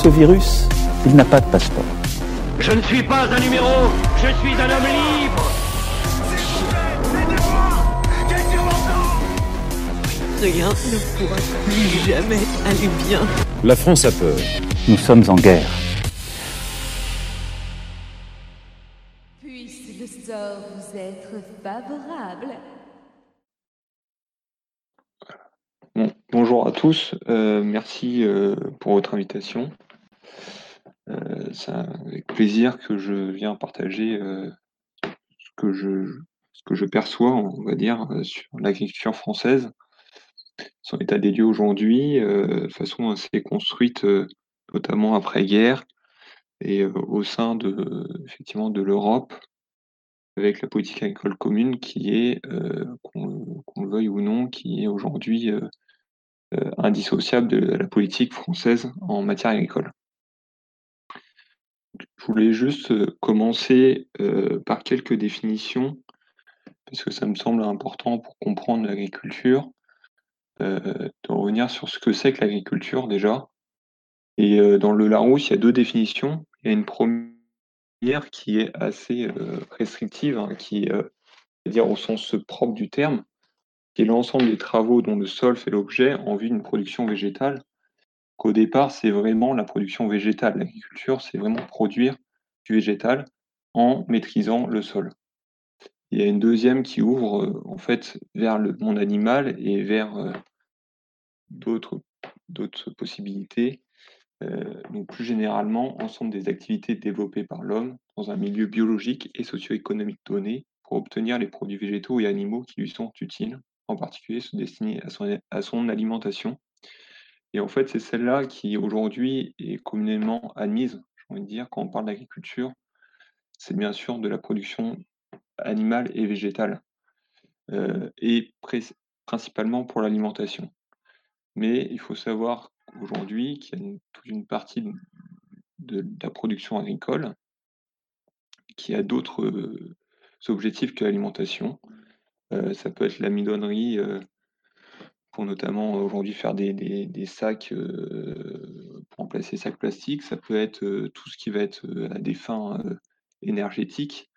Ce virus, il n'a pas de passeport. Je ne suis pas un numéro, je suis un homme libre. Rien ne pourra plus jamais aller bien. La France a peur. Nous sommes en guerre. Puisse le sort vous être favorable. Bon, bonjour à tous, euh, merci euh, pour votre invitation. Euh, c'est avec plaisir que je viens partager ce, que je, ce que je perçois, on va dire, sur l'agriculture française, son état des lieux aujourd'hui, façon assez construite, notamment après-guerre, et au sein de, effectivement, de l'Europe, avec la politique agricole commune qui est, qu'on le veuille ou non, qui est aujourd'hui euh, indissociable de la politique française en matière agricole. Je voulais juste euh, commencer euh, par quelques définitions, parce que ça me semble important pour comprendre l'agriculture, de revenir sur ce que c'est que l'agriculture déjà. Et dans le Larousse, il y a deux définitions. Il y a une première qui est assez restrictive, hein, qui est, dire au sens propre du terme, qui est l'ensemble des travaux dont le sol fait l'objet en vue d'une production végétale, qu'au départ, c'est vraiment la production végétale. L'agriculture, c'est vraiment produire du végétal en maîtrisant le sol. Il y a une deuxième qui ouvre euh, en fait vers le monde animal et vers euh, d'autres possibilités. Euh, plus généralement, ensemble des activités développées par l'homme dans un milieu biologique et socio-économique donné pour obtenir les produits végétaux et animaux qui lui sont utiles en particulier à son, à son alimentation. Et en fait, c'est celle-là qui aujourd'hui est communément admise, j'ai envie de dire, quand on parle d'agriculture, c'est bien sûr de la production animale et végétale, euh, et principalement pour l'alimentation. Mais il faut savoir aujourd'hui qu'il y a toute une partie de, la production agricole qui a d'autres euh, objectifs que l'alimentation. Euh, ça peut être l'amidonnerie, euh, notamment aujourd'hui faire des, des, sacs pour remplacer les sacs plastiques. Ça peut être tout ce qui va être à des fins énergétiques,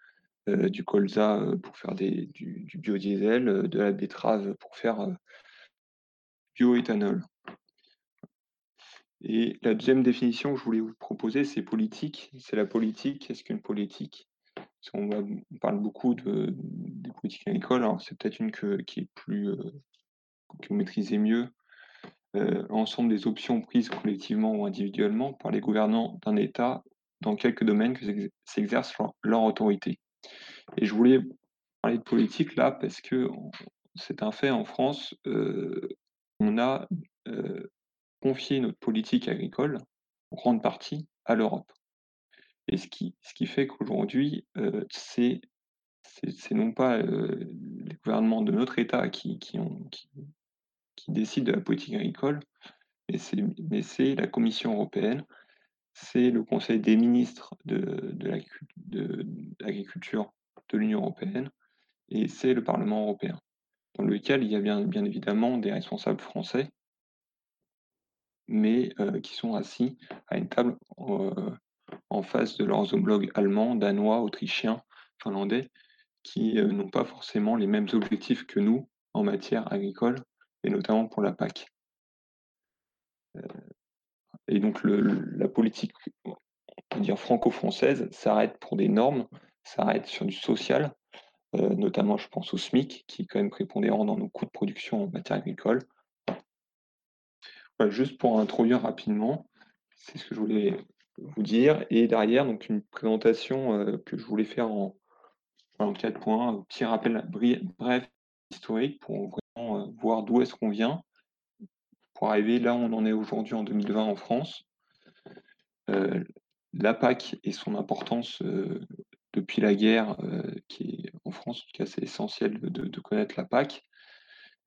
du colza pour faire des, du, biodiesel, de la betterave pour faire bioéthanol. Et la deuxième définition que je voulais vous proposer, c'est politique. C'est la politique. Qu'est-ce qu'une politique on, parle beaucoup de, des politiques agricoles, alors c'est peut-être une que, qui est plus que vous maîtrisez mieux. Euh, l'ensemble des options prises collectivement ou individuellement par les gouvernants d'un État dans quelques domaines que s'exerce leur, autorité. Et je voulais parler de politique là parce que c'est un fait en France, euh, on a confié notre politique agricole en grande partie à l'Europe. Et ce qui, ce qui fait qu'aujourd'hui, euh, c'est non pas euh, les gouvernements de notre État qui, qui, ont, qui, qui décident de la politique agricole, mais c'est la Commission européenne, c'est le Conseil des ministres de, l'agriculture de, l'Union européenne, et c'est le Parlement européen, dans lequel il y a bien, évidemment des responsables français, mais euh, qui sont assis à une table en face de leurs homologues allemands, danois, autrichiens, finlandais, qui euh, n'ont pas forcément les mêmes objectifs que nous en matière agricole, et notamment pour la PAC. Euh, et donc la politique franco-française, s'arrête pour des normes, s'arrête sur du social, euh, notamment je pense au SMIC, qui est quand même prépondérant dans nos coûts de production en matière agricole. Voilà, juste pour introduire rapidement, c'est ce que je voulais vous dire. Et derrière, donc une présentation euh, que je voulais faire en, en quatre points, un petit rappel bref historique pour voir d'où est-ce qu'on vient, pour arriver là où on en est aujourd'hui en 2020 en France. Euh, la PAC et son importance depuis la guerre, qui est en France, en tout cas c'est essentiel de, de, connaître la PAC,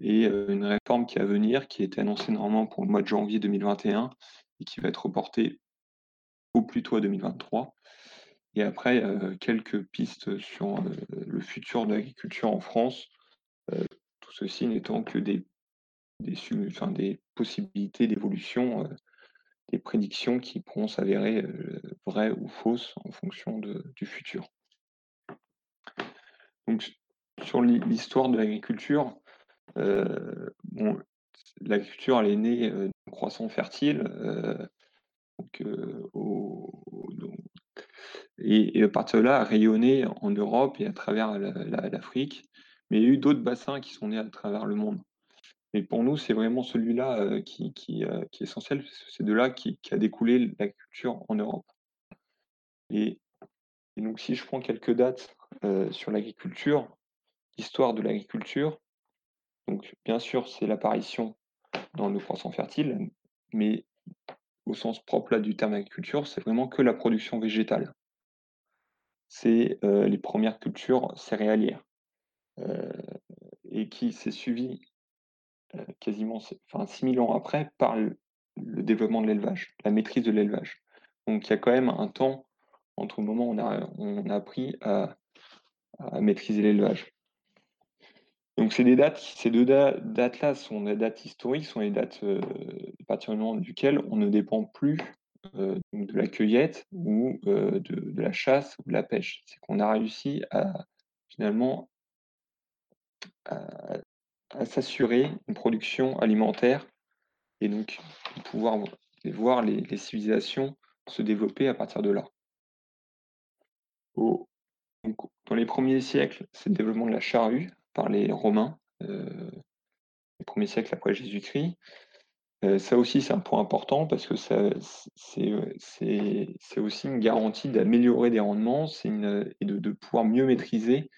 et une réforme qui est à venir, qui a été annoncée normalement pour le mois de janvier 2021 et qui va être reportée au plus tôt à 2023. Et après, euh, quelques pistes sur euh, le futur de l'agriculture en France, euh, tout ceci n'étant que des, des, enfin, des possibilités d'évolution, des prédictions qui pourront s'avérer vraies ou fausses en fonction de, du futur. Donc, sur l'histoire de l'agriculture, bon, l'agriculture, elle est née d'un croissant fertile, donc, au, et, à partir de là, a rayonné en Europe et à travers l'Afrique. Mais il y a eu d'autres bassins qui sont nés à travers le monde. Et pour nous, c'est vraiment celui-là qui, est essentiel. C'est de là qui, a découlé l'agriculture en Europe. Et, donc, si je prends quelques dates sur l'agriculture, l'histoire de l'agriculture, donc bien sûr, c'est l'apparition dans le croissant fertile, mais au sens propre là du terme agriculture, c'est vraiment que la production végétale c'est les premières cultures céréalières et qui s'est suivi euh, quasiment enfin 6000 ans après par le, développement de l'élevage, la maîtrise de l'élevage. Donc il y a quand même un temps entre le moment où on a, appris à, maîtriser l'élevage. Donc ces des dates, ces deux dates-là sont des dates historiques, sont les dates à partir du moment duquel on ne dépend plus euh, de la cueillette ou euh, de, la chasse ou de la pêche. C'est qu'on a réussi à finalement à, s'assurer une production alimentaire et donc pouvoir voir les, civilisations se développer à partir de là. dans les premiers siècles, c'est le développement de la charrue par les Romains, euh, les premiers siècles après Jésus-Christ. Euh, ça aussi, c'est un point important parce que c'est aussi une garantie d'améliorer des rendements une, et de, pouvoir mieux maîtriser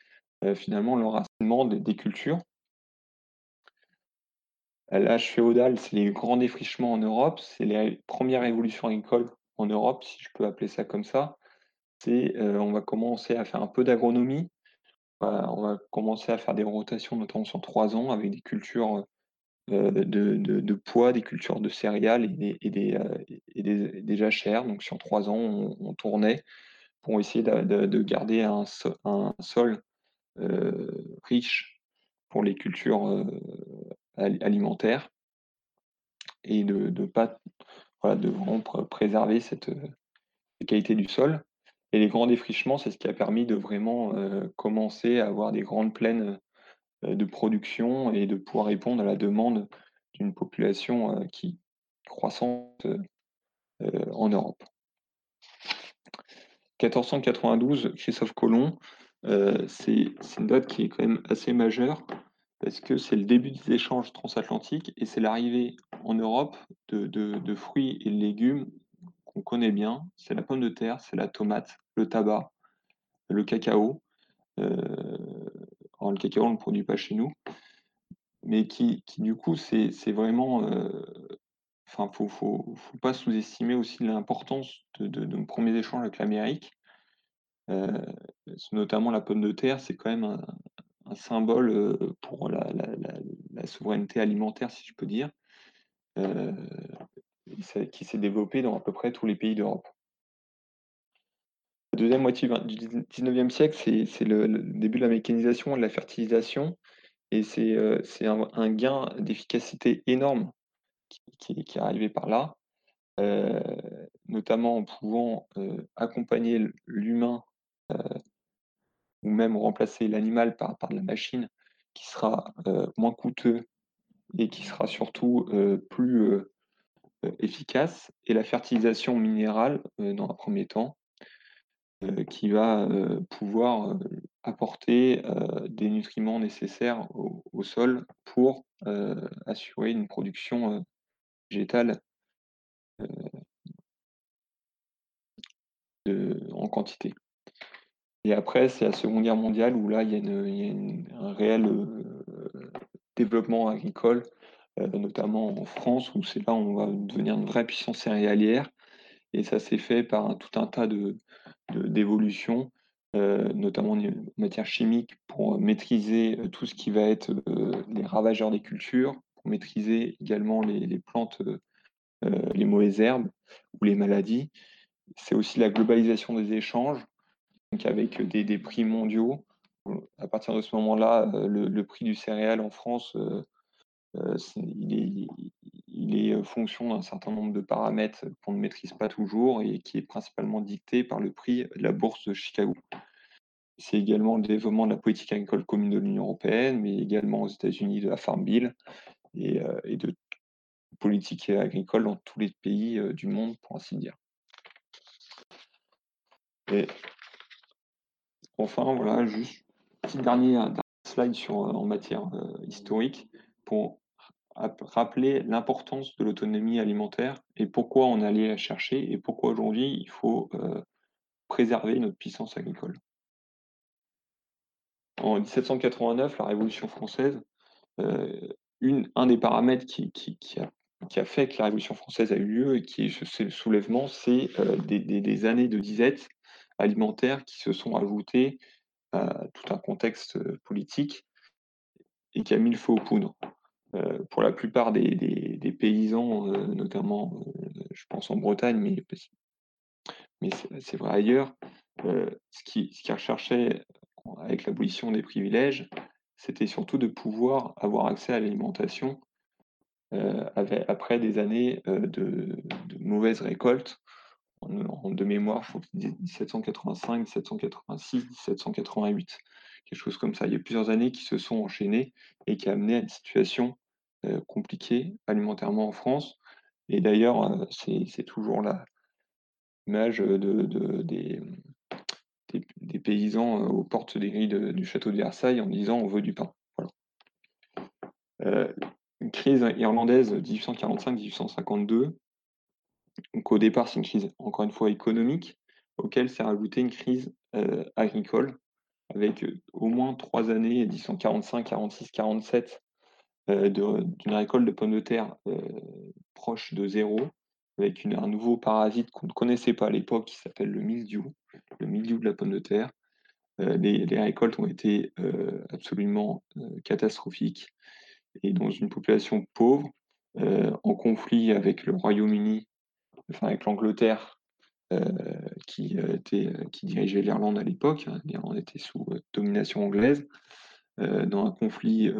finalement l'enracinement des, des, cultures. L'âge féodal, c'est les grands défrichements en Europe, c'est les premières révolutions agricoles en Europe, si je peux appeler ça comme ça. C'est euh, on va commencer à faire un peu d'agronomie, on va commencer à faire des rotations notamment sur trois ans avec des cultures euh, de, poids, des cultures de céréales et des, et des, euh, et jachères. Donc sur trois ans, on, tournait pour essayer de, garder un, sol euh, riche pour les cultures alimentaires et de, pas voilà, de préserver cette, qualité du sol. Et les grands défrichements, c'est ce qui a permis de vraiment commencer à avoir des grandes plaines euh, de production et de pouvoir répondre à la demande d'une population euh, qui croissante euh, en Europe. 1492, Christophe Colomb, c'est une date qui est quand même assez majeure parce que c'est le début des échanges transatlantiques et c'est l'arrivée en Europe de, fruits et légumes qu'on connaît bien. C'est la pomme de terre, c'est la tomate, le tabac, le cacao le cacao, on ne le produit pas chez nous. Mais qui, du coup, c'est vraiment. Euh, enfin, ne faut, pas sous-estimer aussi l'importance de, nos premiers échanges avec l'Amérique. Notamment la pomme de terre, c'est quand même un, symbole pour la, souveraineté alimentaire, si je peux dire, qui s'est développé dans à peu près tous les pays d'Europe deuxième moitié du 19e siècle, c'est le, début de la mécanisation et de la fertilisation. Et c'est un, gain d'efficacité énorme qui, est arrivé par là, notamment en pouvant accompagner l'humain ou même remplacer l'animal par, par de la machine qui sera moins coûteux et qui sera surtout plus efficace et la fertilisation minérale dans un premier temps, qui va pouvoir apporter des nutriments nécessaires au, sol pour assurer une production végétale en quantité. Et après, c'est la Seconde Guerre mondiale où là, il y a, un réel euh, développement agricole, euh, notamment en France, où c'est là où on va devenir une vraie puissance céréalière. Et ça s'est fait par tout un tas de, d'évolutions, euh, notamment en matière chimique, pour maîtriser tout ce qui va être les ravageurs des cultures, pour maîtriser également les, plantes, les mauvaises herbes ou les maladies. C'est aussi la globalisation des échanges donc avec des, prix mondiaux. À partir de ce moment-là, le, prix du céréal en France, est, il, est, fonction d'un certain nombre de paramètres qu'on ne maîtrise pas toujours et qui est principalement dicté par le prix de la bourse de Chicago. C'est également le développement de la politique agricole commune de l'Union européenne, mais également aux États-Unis de la Farm Bill et, et de politique agricole dans tous les pays du monde, pour ainsi dire. Et Enfin, voilà, juste petit dernier, slide sur, en matière euh, historique pour rappeler l'importance de l'autonomie alimentaire et pourquoi on allait la chercher et pourquoi aujourd'hui il faut euh, préserver notre puissance agricole. En 1789, la Révolution française, euh, un des paramètres qui, a, fait que la Révolution française a eu lieu et qui est le soulèvement, c'est euh, des, années de disette alimentaires qui se sont ajoutés à tout un contexte politique et qui a mis le feu aux poudres. Pour la plupart des, paysans, notamment, je pense en Bretagne, mais, mais c'est vrai ailleurs, ce qu'ils qui recherchaient avec l'abolition des privilèges, c'était surtout de pouvoir avoir accès à l'alimentation après des années de, de mauvaises récoltes en, de mémoire, je crois que 1785, 1786, 1788, quelque chose comme ça. Il y a plusieurs années qui se sont enchaînées et qui a amené à une situation compliquée alimentairement en France. Et d'ailleurs, c'est toujours l'image de, des, paysans aux portes des grilles du château de Versailles en disant on veut du pain. Une crise irlandaise 1845-1852 au départ, c'est une crise, encore une fois, économique, auquel s'est rajoutée une crise agricole, avec au moins trois années, 1845, 46, 47, euh, d'une récolte de pommes de terre proche de zéro, avec un nouveau parasite qu'on ne connaissait pas à l'époque, qui s'appelle le mildiou, le mildiou de la pomme de terre. Les, récoltes ont été absolument catastrophiques. Et dans une population pauvre, en conflit avec le Royaume-Uni enfin avec l'Angleterre euh, qui, euh, euh, qui dirigeait l'Irlande à l'époque. Hein, L'Irlande était sous domination anglaise, dans un conflit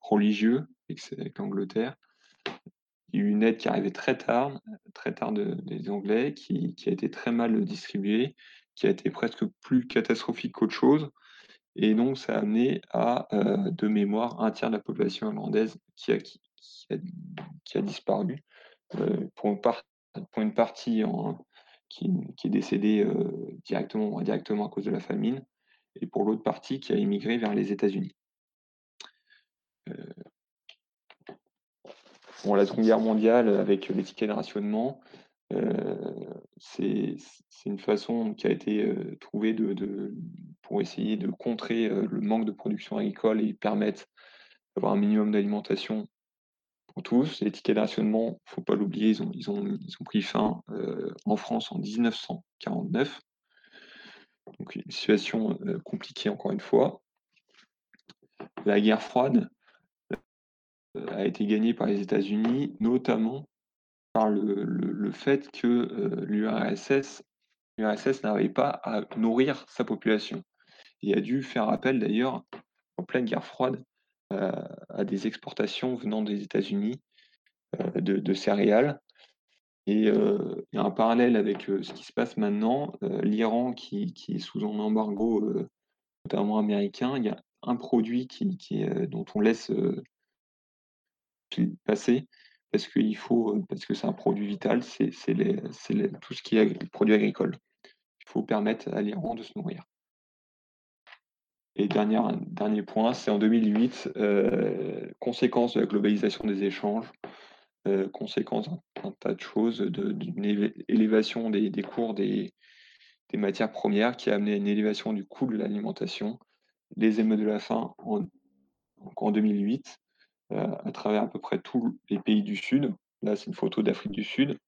religieux avec, l'Angleterre. Il y a eu une aide qui arrivait très tard, très tard de, des Anglais, qui, a été très mal distribuée, qui a été presque plus catastrophique qu'autre chose. Et donc, ça a amené à, de mémoire, un tiers de la population irlandaise qui a, disparu. Pour une part, pour une partie qui, est décédée euh, directement ou indirectement à cause de la famine, et pour l'autre partie qui a immigré vers les États-Unis. Euh, la Seconde Guerre mondiale, avec les tickets de rationnement, euh, c'est une façon qui a été trouvée pour essayer de contrer le manque de production agricole et permettre d'avoir un minimum d'alimentation tous. Les tickets de rationnement, faut pas l'oublier, ils ont, pris fin euh, en France en 1949. Donc une situation euh, compliquée encore une fois. La guerre froide euh, a été gagnée par les États-Unis, notamment par le, le, fait que l'URSS n'arrivait pas à nourrir sa population et a dû faire appel d'ailleurs en pleine guerre froide euh, à des exportations venant des États-Unis euh, de, céréales. Et euh, il y a un parallèle avec ce qui se passe maintenant. L'Iran, qui, est sous un embargo, notamment américain, il y a un produit qui, qui dont on laisse passer parce parce que c'est un produit vital, c'est tout ce qui est produit agricole. Il faut permettre à l'Iran de se nourrir. Et dernier, point, c'est en 2008, euh, conséquence de la globalisation des échanges, euh, conséquence d'un tas de choses, d'une élévation des, cours des, matières premières qui a amené à une élévation du coût de l'alimentation, les émeutes de la faim en, en 2008, euh, à travers à peu près tous les pays du Sud. Là, c'est une photo d'Afrique du Sud.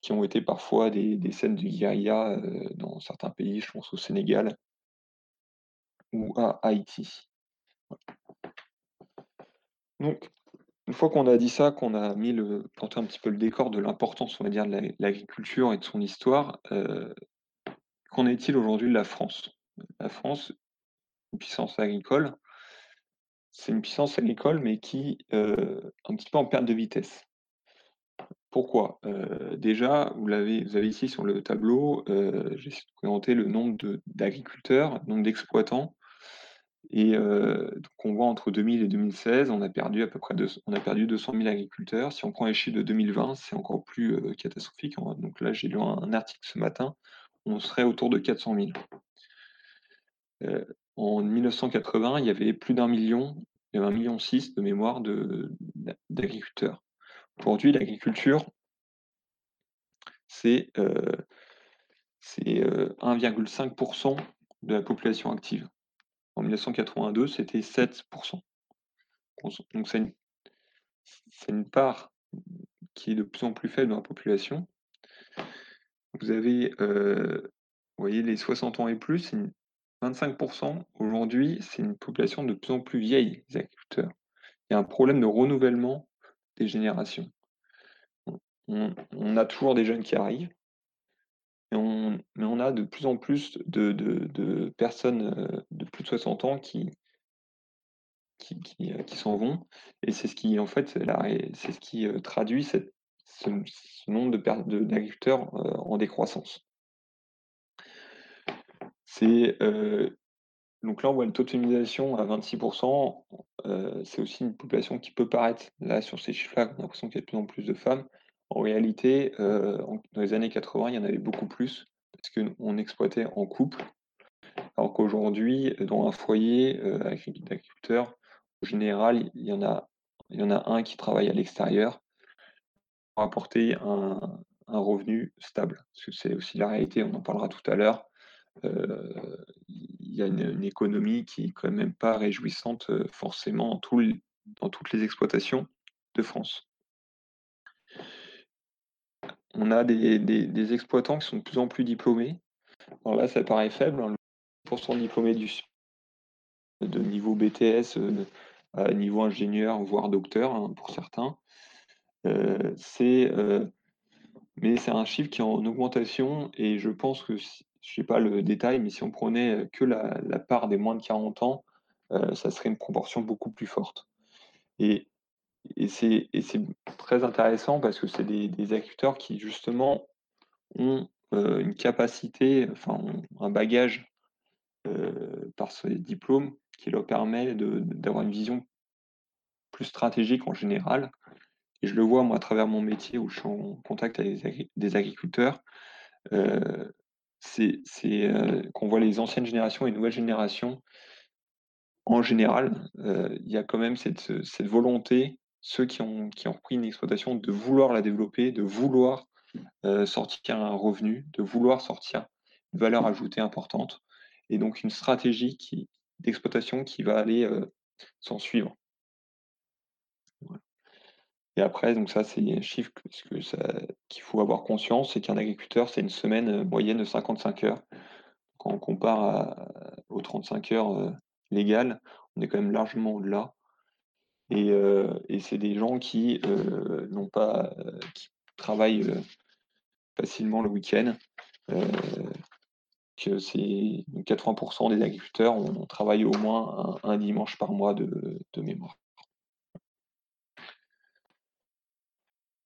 qui ont été parfois des, scènes de guérilla dans certains pays, je pense au Sénégal, ou à Haïti. Donc, une fois qu'on a dit ça, qu'on a mis le, planté un petit peu le décor de l'importance, on va dire, de l'agriculture et de son histoire, euh, qu'en est-il aujourd'hui de la France? La France, une puissance agricole, c'est une puissance agricole, mais qui euh, un petit peu en perte de vitesse. Pourquoi? Euh, Déjà, vous, l'avez, avez ici sur le tableau, j'ai présenté le nombre d'agriculteurs, le nombre d'exploitants et euh, donc on voit entre 2000 et 2016, on a perdu à peu près on a perdu 200 000 agriculteurs. Si on prend les chiffres de 2020, c'est encore plus catastrophique. Donc là, j'ai lu un, article ce matin, on serait autour de 400 000. Euh, en 1980, il y avait plus d'un million, il y avait un million six de mémoire d'agriculteurs. Aujourd'hui, l'agriculture, c'est 1,5% de la population active. En 1982, c'était 7%. Donc c'est une, part qui est de plus en plus faible dans la population. Vous avez, euh, voyez, les 60 ans et plus, c'est 25%. Aujourd'hui, c'est une population de plus en plus vieille, les agriculteurs. Il y a un problème de renouvellement des générations. on a toujours des jeunes qui arrivent, mais on a de plus en plus de, personnes euh, de plus de 60 ans qui, qui, euh, s'en vont. Et c'est ce qui, en fait, c'est ce qui euh, traduit ce, nombre d'agriculteurs en décroissance. C'est donc là, on voit une taux de féminisation à 26%. c'est aussi une population qui peut paraître, là, sur ces chiffres-là, on a l'impression qu'il y a de plus en plus de femmes. En réalité, euh, dans les années 80, il y en avait beaucoup plus parce qu'on exploitait en couple. Alors qu'aujourd'hui, dans un foyer euh, d'agriculteurs, en général, il y en a, il y en a un qui travaille à l'extérieur pour apporter un, revenu stable. Parce que c'est aussi la réalité, on en parlera tout à l'heure. Euh, il y a une, économie qui est quand même pas réjouissante forcément dans toutes les exploitations de France on a des, exploitants qui sont de plus en plus diplômés. Alors là, ça paraît faible, hein, le pourcent de diplômés du, de niveau BTS euh, à niveau ingénieur, voire docteur hein, pour certains. Euh, euh, mais c'est un chiffre qui est en augmentation et je pense que, je ne sais pas le détail, mais si on prenait que la, part des moins de 40 ans, ça serait une proportion beaucoup plus forte. Et c'est très intéressant parce que c'est des, des, agriculteurs qui justement ont une capacité, enfin un bagage par ce diplôme qui leur permet d'avoir une vision plus stratégique en général. Et je le vois moi à travers mon métier où je suis en contact avec des agriculteurs. C'est qu'on voit les anciennes générations et les nouvelles générations. En général, il y a quand même cette volonté ceux qui ont, qui ont repris une exploitation de vouloir la développer, de vouloir euh, sortir un revenu, de vouloir sortir une valeur ajoutée importante, et donc une stratégie qui, d'exploitation qui va aller euh, s'en suivre. Et après, donc ça, c'est un chiffre qu'il faut avoir conscience, c'est qu'un agriculteur, c'est une semaine euh, moyenne de 55 heures. Quand on compare aux 35 heures légales, on est quand même largement au-delà. Et, c'est des gens qui n'ont pas, qui travaillent facilement le week-end. que c'est 80% des agriculteurs ont, travaillé au moins un, dimanche par mois de, mémoire.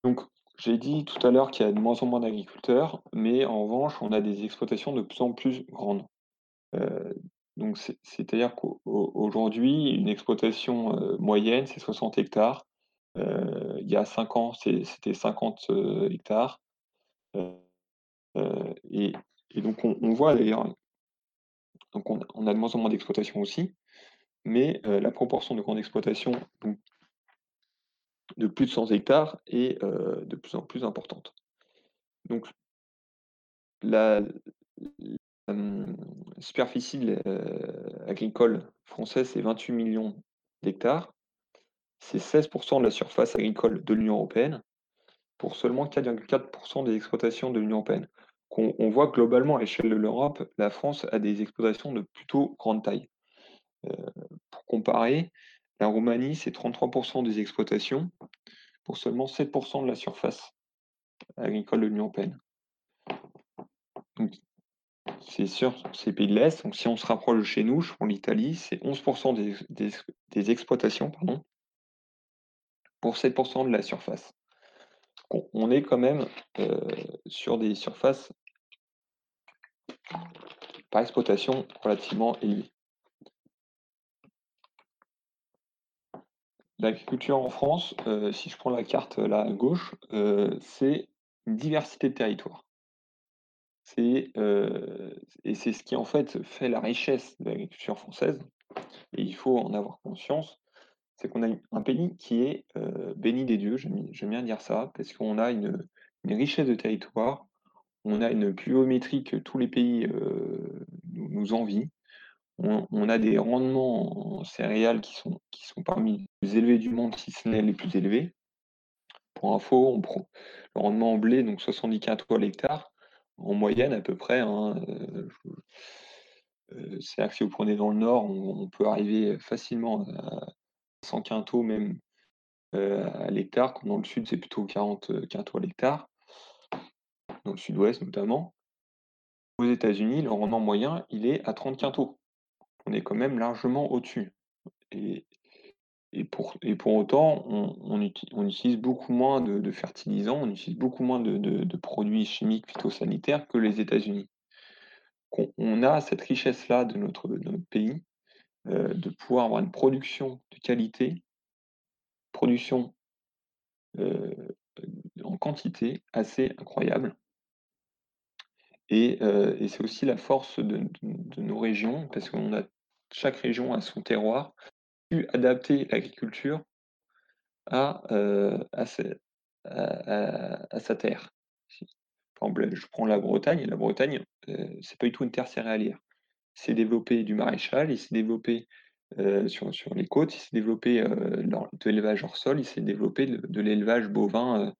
Donc, j'ai dit tout à l'heure qu'il y a de moins en moins d'agriculteurs, mais en revanche, on a des exploitations de plus en plus grandes. Donc, c'est-à-dire qu'aujourd'hui, une exploitation moyenne, c'est 60 hectares. il y a 5 ans, c'était 50 hectares. Et, donc on, voit d'ailleurs, on, a de moins en moins d'exploitation aussi, mais la proportion de grandes exploitations de plus de 100 hectares est de plus en plus importante. Donc la, superficie agricole française, c'est 28 millions d'hectares. C'est 16% de la surface agricole de l'Union européenne pour seulement 4,4% des exploitations de l'Union européenne. On, voit globalement à l'échelle de l'Europe, la France a des exploitations de plutôt grande taille. Pour comparer, la Roumanie, c'est 33% des exploitations pour seulement 7% de la surface agricole de l'Union européenne. C'est sûr, c'est pays de l'Est. Donc, si on se rapproche de chez nous, je prends l'Italie, c'est 11% des, exploitations pour 7% de la surface. On, on est quand même euh, sur des surfaces par exploitation relativement élevées. L'agriculture en France, euh, si je prends la carte là à gauche, euh, c'est une diversité de territoires. C'est, et c'est ce qui en fait fait la richesse de l'agriculture française, et il faut en avoir conscience, c'est qu'on a un pays qui est béni des dieux, j'aime bien dire ça, parce qu'on a une, richesse de territoire, on a une pluviométrie que tous les pays nous, envient, on, a des rendements en céréales qui sont, qui sont parmi les plus élevés du monde, si ce n'est les plus élevés. Pour info, on prend le rendement en blé, donc 70 quintaux l'hectare, en moyenne à peu près. Euh, euh, C'est-à-dire que si vous prenez dans le nord, on, peut arriver facilement à 100 quintaux même euh, à l'hectare, quand dans le sud c'est plutôt 40 quintaux à l'hectare, dans le sud-ouest notamment. Aux États-Unis, le rendement moyen, il est à 30 quintaux. On est quand même largement au-dessus. Et, et, pour, et pour autant, on, utilise, beaucoup moins de, fertilisants, on utilise beaucoup moins de, produits chimiques phytosanitaires que les États-Unis. On, a cette richesse-là de notre, de notre pays, euh, de pouvoir avoir une production de qualité, production euh, en quantité assez incroyable. Et, euh, c'est aussi la force de, de, de nos régions, parce qu'on a chaque région a son terroir, adapter l'agriculture à, à, sa terre. Par exemple, je prends la Bretagne, la Bretagne, euh, c'est pas du tout une terre céréalière. Il s'est développé du maréchal, il s'est développé sur, sur, les côtes, il s'est développé de l'élevage hors sol, il s'est développé de, de l'élevage bovin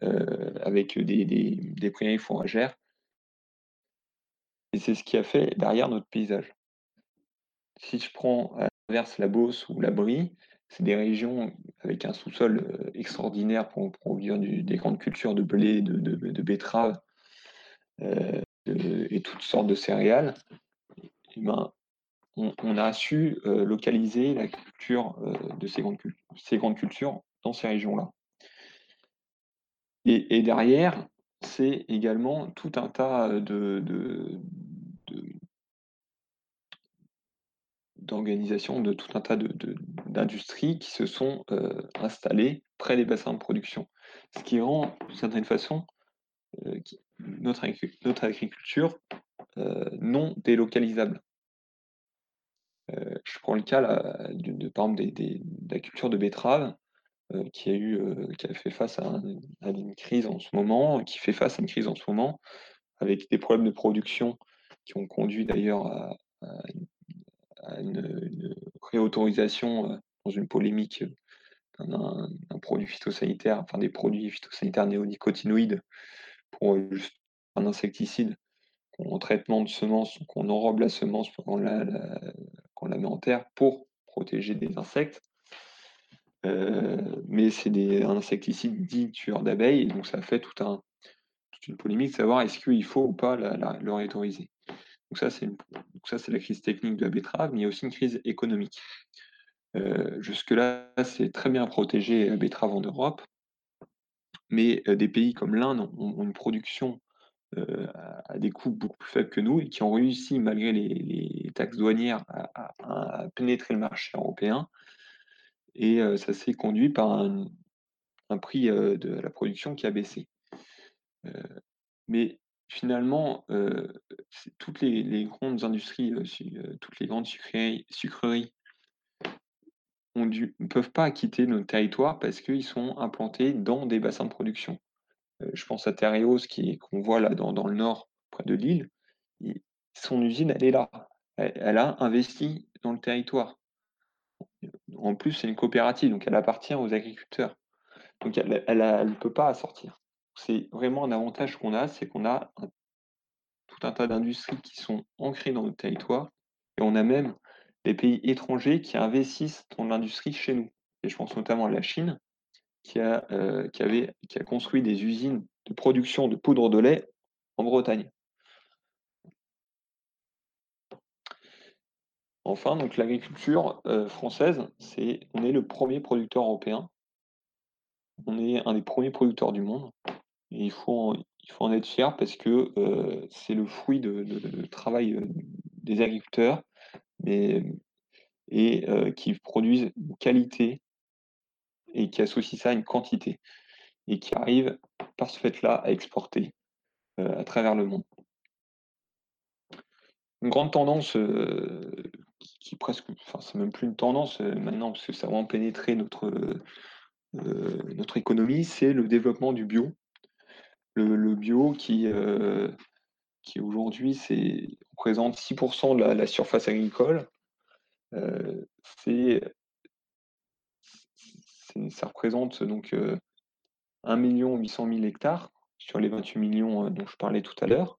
avec des, des, des prairies fourragères. Et c'est ce qui a fait derrière notre paysage. Si je prends la Beauce ou la Brie, c'est des régions avec un sous-sol extraordinaire pour produire du, des grandes cultures de blé, de, de, betteraves euh, et toutes sortes de céréales. Et ben, on, a su euh, localiser la culture euh, de ces grandes, cultures dans ces régions-là. Et, derrière, c'est également tout un tas de, de, d'organisation de tout un tas d'industries de, qui se sont euh, installées près des bassins de production. Ce qui rend, d'une certaine façon, euh, notre, notre, agriculture euh, non délocalisable. je prends le cas de, par exemple de la culture de betterave qui a eu qui a fait face à, un, à, une crise en ce moment, qui fait face à une crise en ce moment, avec des problèmes de production qui ont conduit d'ailleurs à une une, réautorisation euh, dans une polémique euh, d'un, produit phytosanitaire, enfin des produits phytosanitaires néonicotinoïdes pour euh, juste un insecticide en traitement de semences, qu'on enrobe la semence quand on la, la, qu'on la met en terre pour protéger des insectes. Mais c'est un insecticide dit tueur d'abeilles, et donc ça fait toute une polémique de savoir est-ce qu'il faut ou pas le réautoriser. Donc ça, c'est la crise technique de la betterave, mais il y a aussi une crise économique. Euh, jusque-là, c'est très bien protégé la betterave en Europe, mais euh, des pays comme l'Inde ont, une production euh, à, des coûts beaucoup plus faibles que nous et qui ont réussi, malgré les, taxes douanières, à, pénétrer le marché européen. et ça s'est conduit par un, un prix de la production qui a baissé. mais finalement, toutes les, grandes industries, toutes les grandes sucreries, ne peuvent pas quitter notre territoire parce qu'ils sont implantés dans des bassins de production. je pense à Tereos, qu'on voit là dans, dans, le nord, près de Lille. son usine, elle est là. elle a investi dans le territoire. En plus, c'est une coopérative, donc elle appartient aux agriculteurs. Donc elle ne peut pas sortir. C'est vraiment un avantage qu'on a, c'est qu'on a tout un tas d'industries qui sont ancrées dans notre territoire, et on a même des pays étrangers qui investissent dans l'industrie chez nous. Et je pense notamment à la Chine, qui a, euh, construit des usines de production de poudre de lait en Bretagne. Enfin, donc l'agriculture euh, française, on est le premier producteur européen. On est un des premiers producteurs du monde. Et il faut en, il faut en être fier parce que c'est le fruit de, travail des agriculteurs mais, et qui produisent une qualité et qui associent ça à une quantité et qui arrivent par ce fait-là à exporter à travers le monde. Une grande tendance qui, presque, enfin c'est même plus une tendance maintenant parce que ça a vraiment pénétré notre, notre économie, c'est le développement du bio. Le, bio qui, euh, qui aujourd'hui représente 6% de la, surface agricole. c'est, ça représente donc 1 800 000 hectares sur les 28 millions dont je parlais tout à l'heure,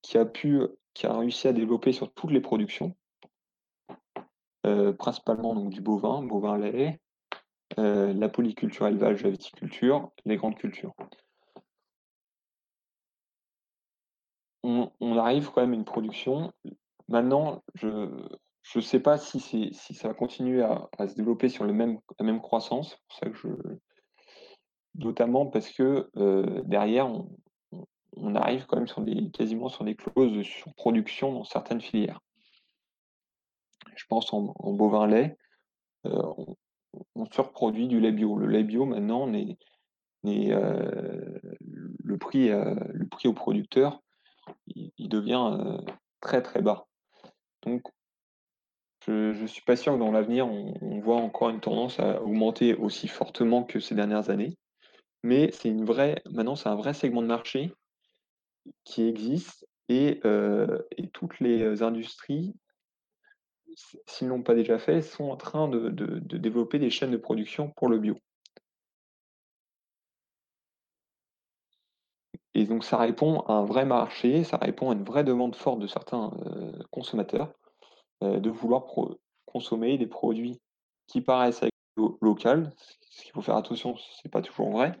qui a qui a réussi à développer sur toutes les productions. Euh, principalement donc, du bovin, bovin lait, euh, la polyculture, élevage, la viticulture, les grandes cultures. On, arrive quand même à une production. Maintenant, je ne sais pas si, si ça va continuer à, se développer sur le même, la même croissance. Que je, notamment parce que euh, derrière, on, arrive quand même sur des, quasiment sur des clauses de surproduction dans certaines filières je pense en, bovin lait, euh, on, surproduit du lait bio. Le lait bio, maintenant, est, euh, le, prix, le prix au producteur, il, devient très très bas. Donc, je ne suis pas sûr que dans l'avenir, on, voit encore une tendance à augmenter aussi fortement que ces dernières années. Mais c'est une maintenant, c'est un vrai segment de marché qui existe et, toutes les industries s'ils n'ont pas déjà fait, sont en train de, développer des chaînes de production pour le bio. Et donc ça répond à un vrai marché, ça répond à une vraie demande forte de certains euh, consommateurs euh, de vouloir consommer des produits qui paraissent locaux, ce qu'il faut faire attention, ce n'est pas toujours vrai,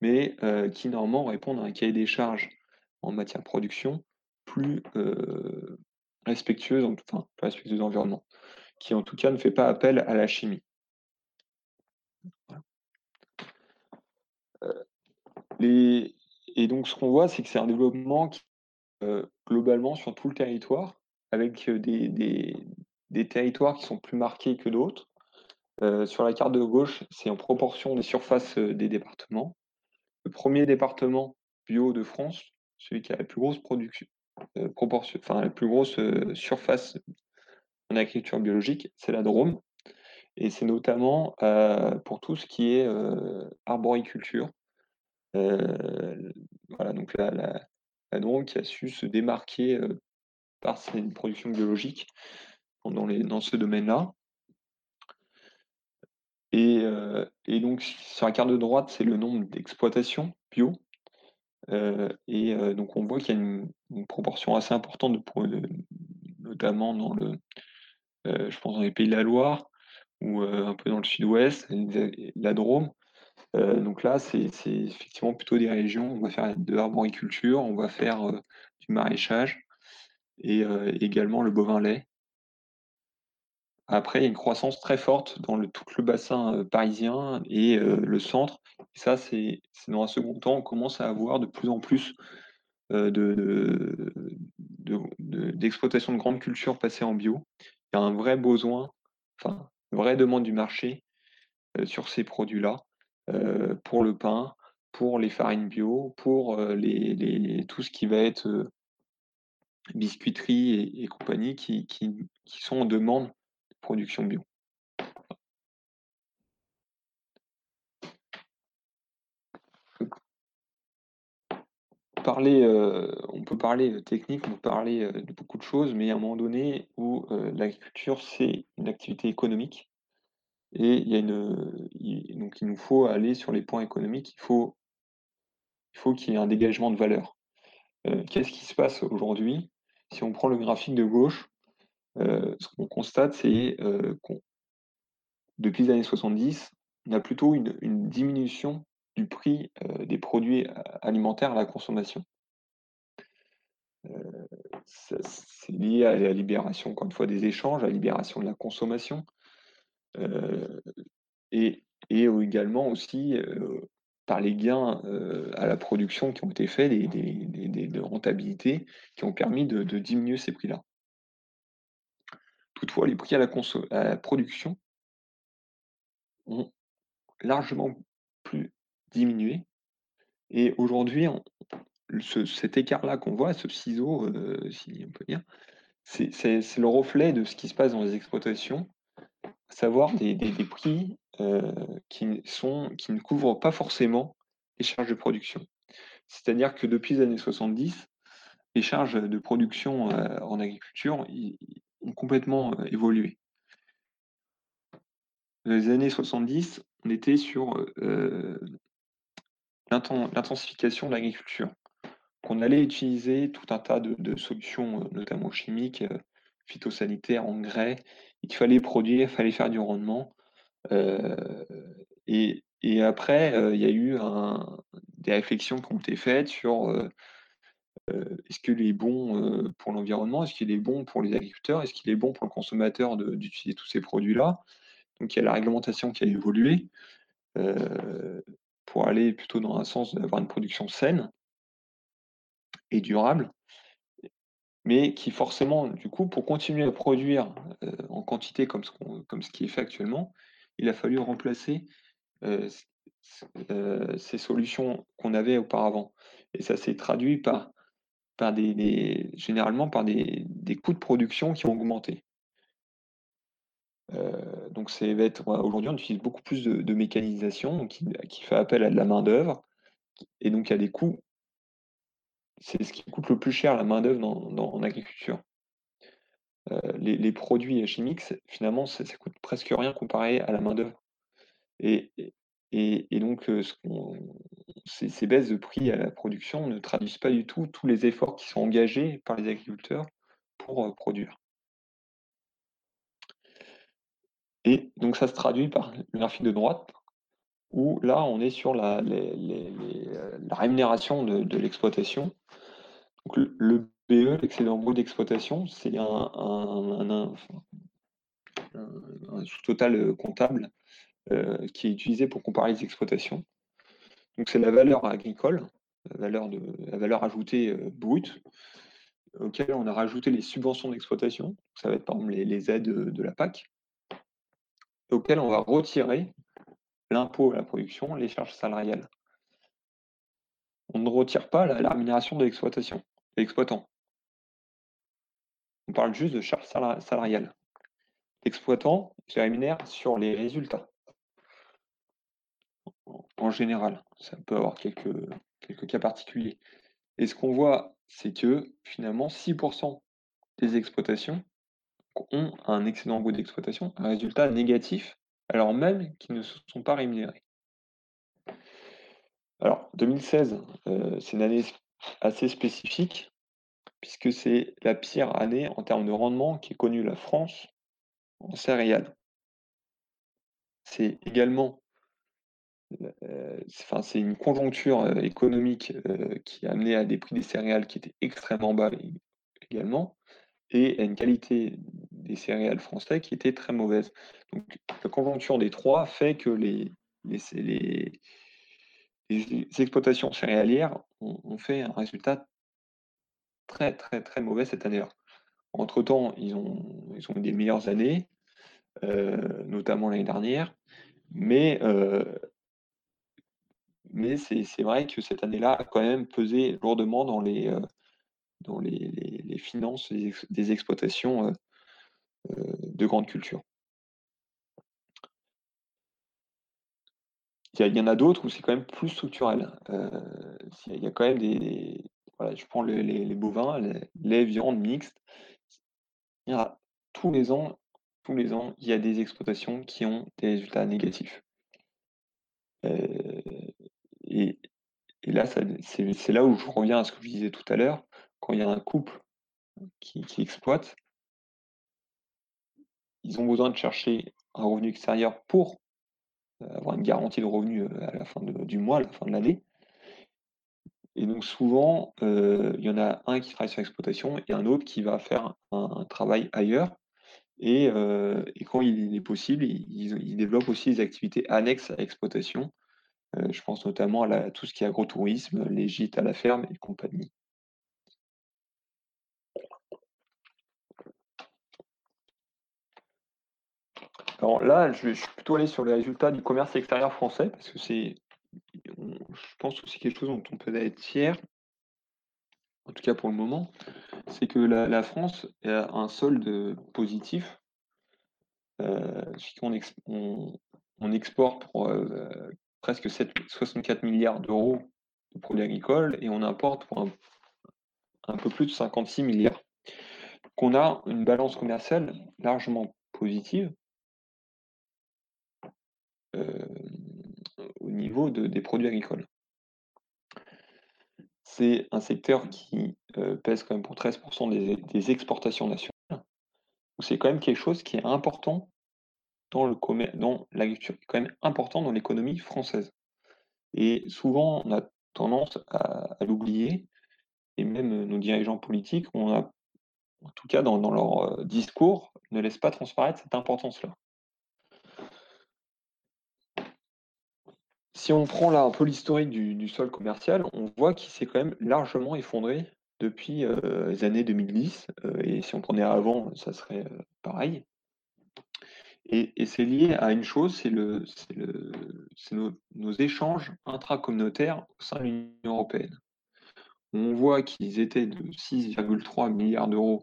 mais euh, qui normalement répondent à un cahier des charges en matière de production plus, respectueuse, enfin, respectueuse de l'environnement, qui en tout cas ne fait pas appel à la chimie. Euh, et donc ce qu'on voit, c'est que c'est un développement euh, globalement sur tout le territoire, avec des, territoires qui sont plus marqués que d'autres. sur la carte de gauche, c'est en proportion des surfaces des départements. Le premier département bio de France, celui qui a la plus grosse production, proportion, enfin, la plus grosse surface en agriculture biologique, c'est la Drôme. Et c'est notamment pour tout ce qui est arboriculture. Voilà, donc la, la, Drôme qui a su se démarquer par ses productions biologiques dans, ce domaine-là. Et, donc, sur la carte de droite, c'est le nombre d'exploitations bio. Et donc on voit qu'il y a une, proportion assez importante, notamment dans le, je pense dans les pays de la Loire ou un peu dans le sud-ouest, la Drôme. Donc là, c'est effectivement plutôt des régions on va faire de l'arboriculture, on va faire du maraîchage et également le bovin lait. Après, il y a une croissance très forte dans tout le bassin euh, parisien et euh, le centre. Et ça, c'est dans un second temps, on commence à avoir de plus en plus euh, d'exploitation de, de, grandes cultures passées en bio. Il y a un vrai besoin, enfin, une vraie demande du marché sur ces produits-là, pour le pain, pour les farines bio, pour les, tout ce qui va être biscuiterie et, compagnie qui, sont en demande de production bio. Parler, euh, on peut parler technique, on peut parler de beaucoup de choses, mais à un moment donné où euh, l'agriculture c'est une activité économique et il y a une, donc il nous faut aller sur les points économiques. Il faut, il faut qu'il y ait un dégagement de valeur. Euh, Qu'est-ce qui se passe aujourd'hui? Si on prend le graphique de gauche, euh, ce qu'on constate, c'est euh, qu'on depuis les années 70, on a plutôt une, une diminution du prix euh, des produits alimentaires à la consommation. C'est lié à la libération, encore une fois, des échanges, à la libération de la consommation, et, et, également aussi par les gains à la production qui ont été faits, des, des, des, de rentabilité, qui ont permis de, diminuer ces prix-là. Toutefois, les prix à la, production ont largement plus diminué. Et aujourd'hui, ce, cet écart-là qu'on voit, ce ciseau, euh, si on peut dire, c'est le reflet de ce qui se passe dans les exploitations, savoir des, prix euh, qui, sont, qui ne couvrent pas forcément les charges de production. C'est-à-dire que depuis les années 70, les charges de production euh, en agriculture ont complètement euh, évolué. Dans les années 70, on était sur l'intensification de l'agriculture, qu'on allait utiliser tout un tas de solutions, notamment chimiques, phytosanitaires, engrais, et qu'il fallait produire, il fallait faire du rendement. Et, après, il y a eu des réflexions qui ont été faites sur est-ce qu'il est bon pour l'environnement, est-ce qu'il est bon pour les agriculteurs, est-ce qu'il est bon pour le consommateur d'utiliser tous ces produits-là? Donc il y a la réglementation qui a évolué pour aller plutôt dans un sens d'avoir une production saine et durable mais qui forcément, du coup, pour continuer à produire en quantité comme ce, qui est fait actuellement, il a fallu remplacer ces solutions qu'on avait auparavant. Et ça s'est traduit par, des, généralement par des, coûts de production qui ont augmenté. Donc aujourd'hui on utilise beaucoup plus de, de mécanisation qui, qui, fait appel à de la main d'œuvre et donc il y a des coûts c'est ce qui coûte le plus cher la main-d'œuvre en agriculture. Euh, les, produits chimiques, finalement, ça, coûte presque rien comparé à la main-d'œuvre. Et, donc, euh, ce ces, baisses de prix à la production ne traduisent pas du tout tous les efforts qui sont engagés par les agriculteurs pour euh, produire. Et donc, ça se traduit par le graphique de droite, où là, on est sur la, euh, rémunération de, l'exploitation. Le, le BE, l'excédent brut d'exploitation, c'est un, un, un, un total comptable euh, qui est utilisé pour comparer les exploitations. Donc c'est la valeur agricole, la valeur, ajoutée euh, brute, auquel on a rajouté les subventions d'exploitation. Ça va être par exemple les, aides de, de la PAC, auquel on va retirer l'impôt à la production, les charges salariales. On ne retire pas la, rémunération de l'exploitation, l'exploitant. On parle juste de charges salariales. L'exploitant se rémunère sur les résultats. En général, ça peut avoir quelques, quelques cas particuliers. Et ce qu'on voit, c'est que finalement, 6% des exploitations ont un excédent brut d'exploitation, un résultat négatif alors même qu'ils ne se sont pas rémunérés. Alors, 2016, euh, c'est une année assez spécifique, puisque c'est la pire année en termes de rendement qui est connue la France en céréales. C'est également euh, c'est une conjoncture euh, économique euh, qui a amené à des prix des céréales qui étaient extrêmement bas également, et à une qualité des céréales français qui était très mauvaise. Donc la conjoncture des trois fait que les, les, les, exploitations céréalières ont, fait un résultat très très très mauvais cette année-là. Entre-temps, ils ont, ils ont eu des meilleures années, euh, notamment l'année dernière, Mais, heu mais c'est vrai que cette année-là a quand même pesé lourdement dans les, heu, dans les finances des ex des exploitations, heu heu, de grandes cultures. Il y en a d'autres où c'est quand même plus structurel. C'est il y a quand même des voilà, je prends les bovins, les lait, viande mixte. Il y a tous les ans tous les ans, il y a des exploitations qui ont des résultats négatifs. Et et là, c'est là où je reviens à ce que je disais tout à l'heure, quand il y a un couple qui exploite ils ont besoin de chercher un revenu extérieur pour, avoir une garantie de revenus, heu, à la fin du mois, à la fin de l'année et donc souvent, il y en a un qui travaille sur l'exploitation et un autre qui va faire un travail ailleurs et quand il est possible, ils ils ils développent aussi des activités annexes à l'exploitation. Je pense notamment à tout ce qui est agrotourisme, les gîtes à la ferme et compagnie. Alors là, je suis plutôt allé sur les résultats du commerce extérieur français parce que c'est on je pense que c'est quelque chose dont on peut être fier. En tout cas pour le moment, c'est que la France a un solde positif. Ex on on exporte pour, heu, presque 7 64 000 000 € de produits agricoles et on importe pour un un peu plus de 56 000 000 000. Qu'on a une balance commerciale largement positive au niveau de des produits agricoles. C'est un secteur qui, pèse quand même pour 13 des des exportations nationales. Donc c'est quand même quelque chose qui est important dans le dans l'agriculture, qui est quand même important dans l'économie française et souvent on a tendance à l'oublier et même nos dirigeants politiques, on a en tout cas dans dans leur, discours, ne laissent pas transparaître cette importance-là. Si on prend là un peu l'historique du solde commercial, on voit qu'il s'est quand même largement effondré depuis, heu, les années 2010, heu et si on prenait avant, ça serait, heu, pareil. Et c'est lié à une chose, c'est nos nos échanges intracommunautaires au sein de l'Union européenne. On voit qu'ils étaient de 6,3 000 000 €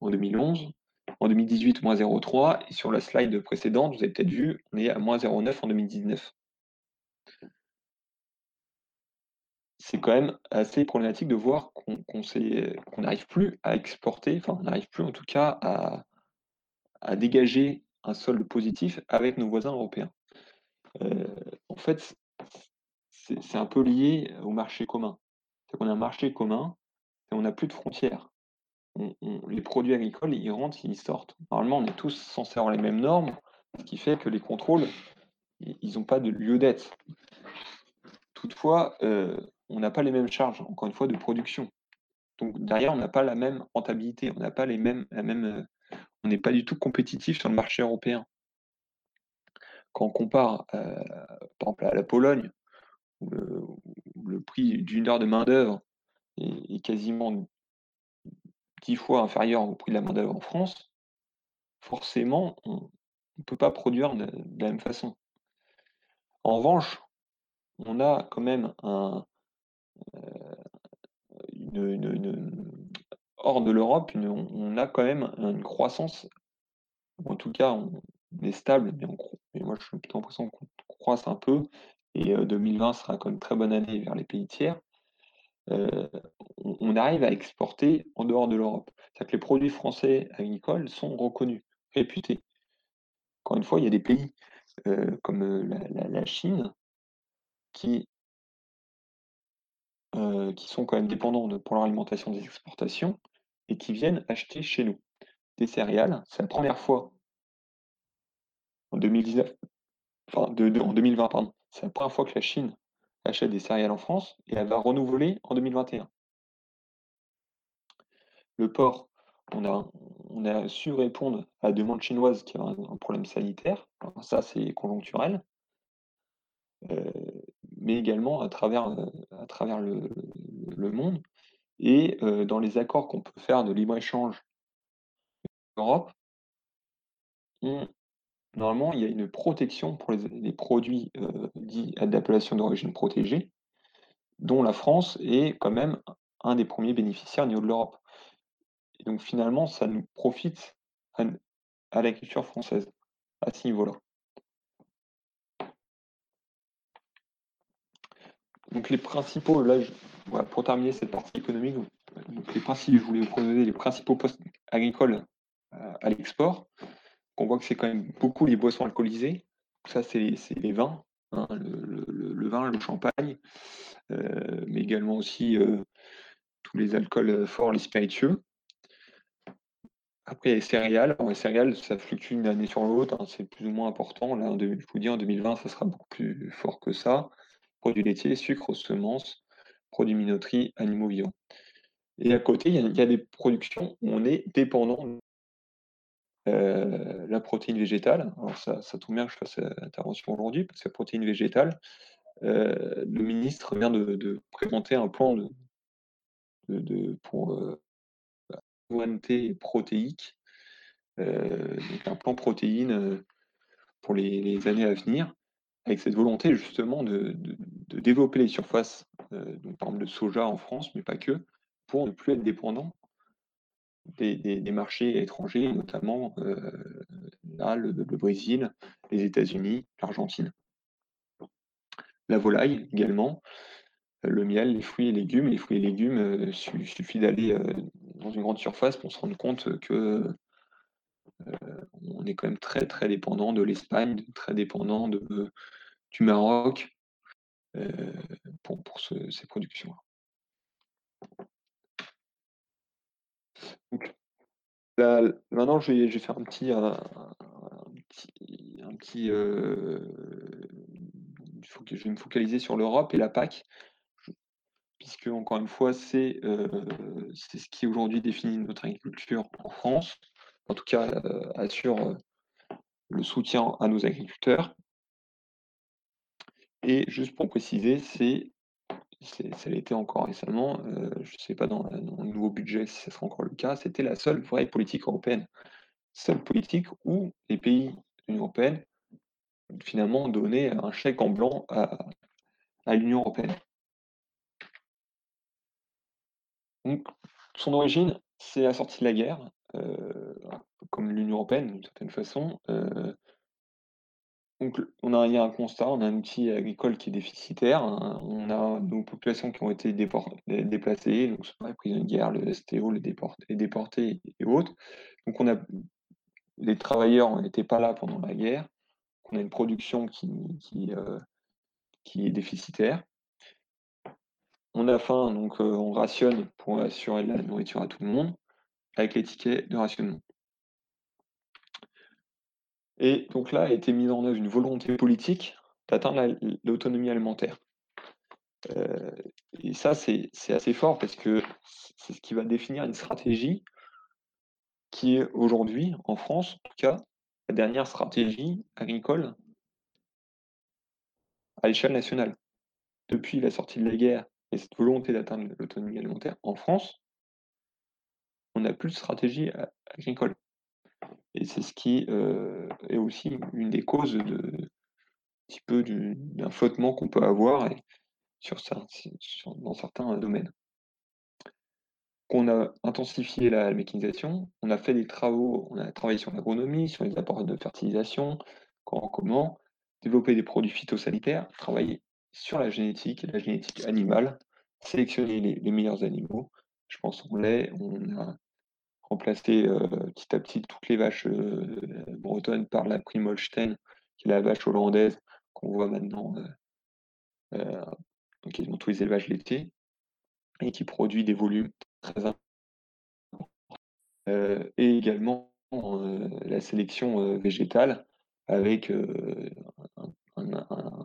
en 2011. En 2018, moins 0,3 et sur la slide précédente, vous avez peut-être vu, on est à moins 0,9 en 2019. C'est quand même assez problématique de voir qu'on qu'on n'arrive plus à exporter, enfin on n'arrive plus en tout cas à dégager un solde positif avec nos voisins européens. Heu, en fait, c'est un peu lié au marché commun. C'est qu'on a un marché commun et on n'a plus de frontières. On on les produits agricoles, ils rentrent, ils sortent. Normalement, on est tous censés avoir les mêmes normes, ce qui fait que les contrôles, ils ont pas de lieu d'être. Toutefois, heu, on n'a pas les mêmes charges, encore une fois, de production. Donc derrière, on n'a pas la même rentabilité, on n'a pas les mêmes heu, on n'est pas du tout compétitif sur le marché européen. Quand on compare, heu, par exemple à la Pologne, où le prix d'une heure de main-d'œuvre est quasiment 10 fois inférieur au prix de la main-d'œuvre en France, forcément, on on peut pas produire de la même façon. En revanche, on a quand même un, hors de l'Europe, on a quand même une croissance, en tout cas on est stable, mais on mais moi j'ai plutôt l'impression qu'on croisse un peu et heu, 2020 sera quand même une très bonne année vers les pays tiers. Heu, on arrive à exporter en dehors de l'Europe. C'est-à-dire que les produits français agricoles sont reconnus, réputés. Encore une fois, il y a des pays, heu, comme, la Chine qui heu, qui sont quand même dépendants de pour leur alimentation des exportations et qui viennent acheter chez nous. Des céréales, c'est la 1re fois en 2019, enfin en 2020 pardon, c'est la 1re fois que la Chine achète des céréales en France et elle va renouveler en 2021. Le porc, on a su répondre à la demande chinoise qui a un problème sanitaire. Alors ça, c'est conjoncturel. Heu, mais également à travers, heu, à travers le monde et dans les accords qu'on peut faire de libre-échange Europe on normalement, il y a une protection pour les, produits euh, dits d'appellation d'origine protégée, dont la France est quand même un des premiers bénéficiaires au niveau de l'Europe. Donc finalement, ça nous profite à, à l'agriculture française à ce niveau-là. Donc les principaux, là, je, pour terminer cette partie économique, les je voulais vous proposer les principaux postes agricoles euh, à l'export. On voit que c'est quand même beaucoup les boissons alcoolisées. Ça, c'est les vins, hein, le, vin, le champagne, euh, mais également aussi euh, tous les alcools forts, les spiritueux. Après, il y a les céréales. Alors, les céréales, ça fluctue d'une année sur l'autre, hein, c'est plus ou moins important. Là, je vous dis, en 2020, ça sera beaucoup plus fort que ça. Produits laitiers, sucre, semences, produits minoterie, animaux vivants. Et à côté, il y, a, des productions où on est dépendant euh, la protéine végétale. Alors ça, tombe bien que je fasse l'intervention aujourd'hui, parce que la protéine végétale, euh, le ministre vient de, de, présenter un plan de, de, de pour euh, protéique, euh, un plan protéine euh, pour les, années à venir, avec cette volonté justement de, développer les surfaces, euh, donc par exemple de soja en France, mais pas que, pour ne plus être dépendant des, marchés étrangers, notamment euh, là, le, Brésil, les États-Unis, l'Argentine. La volaille également, le miel, les fruits et légumes. Les fruits et légumes, euh, il suffit d'aller euh, dans une grande surface pour se rendre compte que euh, on est quand même très très dépendant de l'Espagne, très dépendant de, du Maroc euh, pour, pour ce, ces productions-là. Maintenant, je vais, faire un petit, un, petit, euh, je vais me focaliser sur l'Europe et la PAC, puisque encore une fois, c'est euh, ce qui aujourd'hui définit notre agriculture en France, en tout cas euh, assure euh, le soutien à nos agriculteurs. Et juste pour préciser, c'est ça l'était encore récemment, euh, je ne sais pas dans, le nouveau budget si ce sera encore le cas, c'était la seule vraie politique européenne. Seule politique où les pays de l'Union européenne finalement donnaient un chèque en blanc à, à l'Union européenne. Donc, son origine, c'est la sortie de la guerre, comme l'Union européenne d'une certaine façon. Euh, donc, on a, il y a un constat, on a un outil agricole qui est déficitaire, hein, on a nos populations qui ont été déplacées, donc c'est la prison de guerre, le STO, les déportés, et autres. Donc, on a les travailleurs n'étaient pas là pendant la guerre, on a une production qui, euh, est déficitaire. On a faim, donc euh, on rationne pour assurer la nourriture à tout le monde, avec les tickets de rationnement. Et donc là a été mise en œuvre une volonté politique d'atteindre l'autonomie alimentaire. Euh, et ça, c'est assez fort parce que c'est ce qui va définir une stratégie qui est aujourd'hui, en France, en tout cas, la dernière stratégie agricole à l'échelle nationale. Depuis la sortie de la guerre et cette volonté d'atteindre l'autonomie alimentaire en France, on n'a plus de stratégie agricole. Et c'est ce qui euh, est aussi une des causes de un petit peu d'un flottement qu'on peut avoir sur, dans certains domaines. On a intensifié la mécanisation, on a fait des travaux, on a travaillé sur l'agronomie, sur les apports de fertilisation, comment, comment, développer des produits phytosanitaires, travailler sur la génétique, la génétique animale, sélectionner les, les meilleurs animaux. Je pense au lait, on a remplacer euh, petit à petit toutes les vaches euh, bretonnes par la prime Holstein, qui est la vache hollandaise qu'on voit maintenant euh, donc ils ont tous les élevages laitiers et qui produit des volumes très importants. et également la sélection végétale avec un,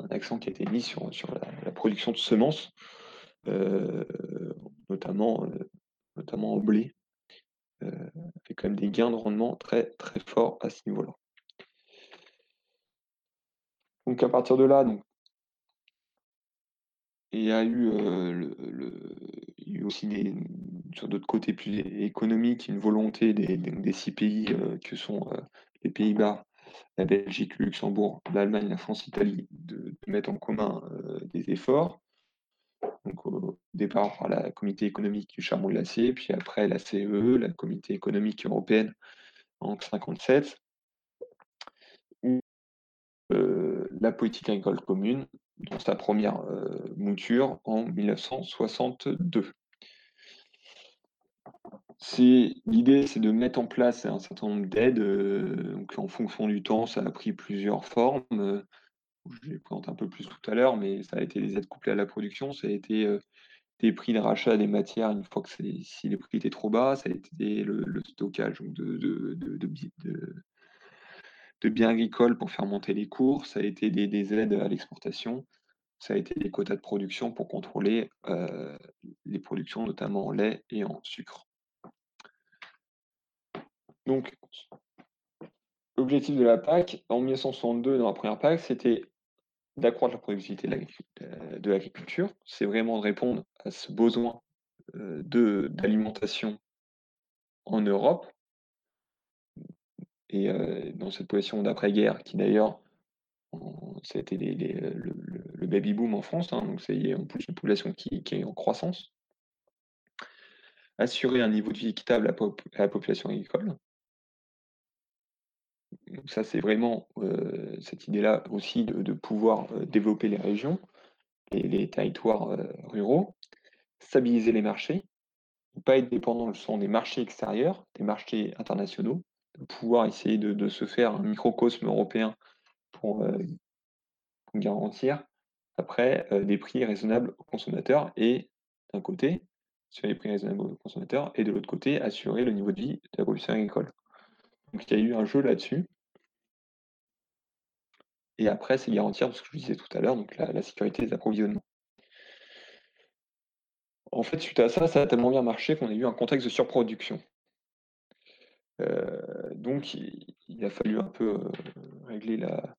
accent qui a été mis sur, la, la production de semences, notamment, notamment au blé euh, fait quand même des gains de rendement très très forts à ce niveau-là. Donc à partir de là, donc, il y a eu, euh, il y a eu aussi des, sur d'autres côtés plus économiques une volonté des, six pays euh, que sont euh, les Pays-Bas, la Belgique, le Luxembourg, l'Allemagne, la France, l'Italie de, mettre en commun des efforts. Donc, au départ par la Comité économique du charbon de l'acier, puis après la CE, la Comité économique européenne en 1957, ou la politique agricole commune dans sa première mouture en 1962. L'idée, c'est de mettre en place un certain nombre d'aides. en fonction du temps, ça a pris plusieurs formes. Je les présente un peu plus tout à l'heure, mais ça a été des aides couplées à la production, ça a été des prix de rachat des matières une fois que si les prix étaient trop bas, ça a été le, stockage de, de, biens agricoles pour faire monter les cours, ça a été des, aides à l'exportation, ça a été des quotas de production pour contrôler les productions, notamment en lait et en sucre. Donc, l'objectif de la PAC, en 1962, dans la première PAC, c'était d'accroître la productivité de l'agriculture. C'est vraiment de répondre à ce besoin euh, d'alimentation en Europe. Et euh, dans cette position d'après-guerre, qui d'ailleurs, c'était le, le, baby-boom en France, hein, donc c'est une population qui, est en croissance. Assurer un niveau de vie équitable à la population agricole, ça, c'est vraiment cette idée-là aussi de, pouvoir développer les régions les territoires ruraux, stabiliser les marchés, ne pas être dépendant sont des marchés extérieurs, des marchés internationaux, de pouvoir essayer de, se faire un microcosme européen pour, garantir après des prix raisonnables aux consommateurs et d'un côté, sur les prix raisonnables aux consommateurs et de l'autre côté, assurer le niveau de vie de la production agricole. Donc il y a eu un jeu là-dessus. Et après, c'est garantir ce que je disais tout à l'heure, donc la, sécurité des approvisionnements. En fait, suite à ça, ça a tellement bien marché qu'on a eu un contexte de surproduction. Euh, donc, il, a fallu un peu euh, régler la,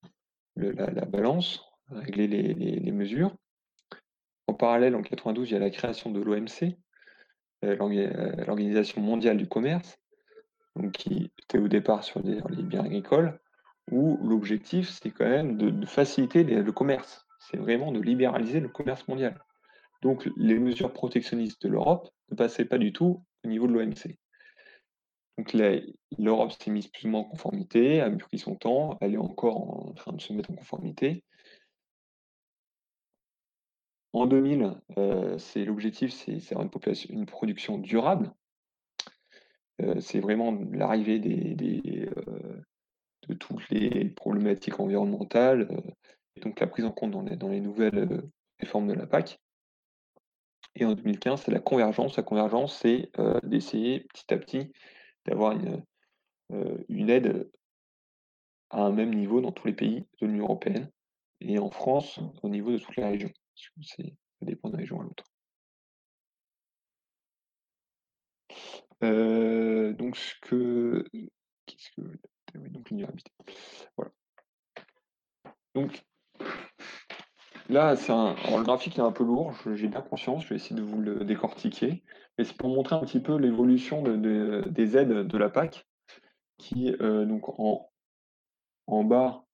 balance, régler les, mesures. En parallèle, en 92, il y a la création de l'OMC, euh, l'Organisation mondiale du commerce, qui était au départ sur les, biens agricoles, où l'objectif, c'est quand même de, faciliter le commerce. C'est vraiment de libéraliser le commerce mondial. Donc les mesures protectionnistes de l'Europe ne passaient pas du tout au niveau de l'OMC. Donc l'Europe s'est mise plus ou moins en conformité, a pris son temps, elle est encore en train de se mettre en conformité. En 2000, euh, l'objectif, c'est une, une production durable, c'est vraiment l'arrivée de toutes les problématiques environnementales, et donc la prise en compte dans les, nouvelles réformes de la PAC. Et en 2015, c'est la convergence. La convergence, c'est d'essayer petit à petit d'avoir une, une aide à un même niveau dans tous les pays de l'Union européenne et en France au niveau de toutes les régions. Ça dépend d'une région à l'autre. Donc ce que qu'est-ce que Voilà. Donc là, c'est un le graphique est un peu lourd, j'ai bien conscience, je vais essayer de vous le décortiquer, mais c'est pour montrer un petit peu l'évolution de des aides de la PAC qui, donc en en bas,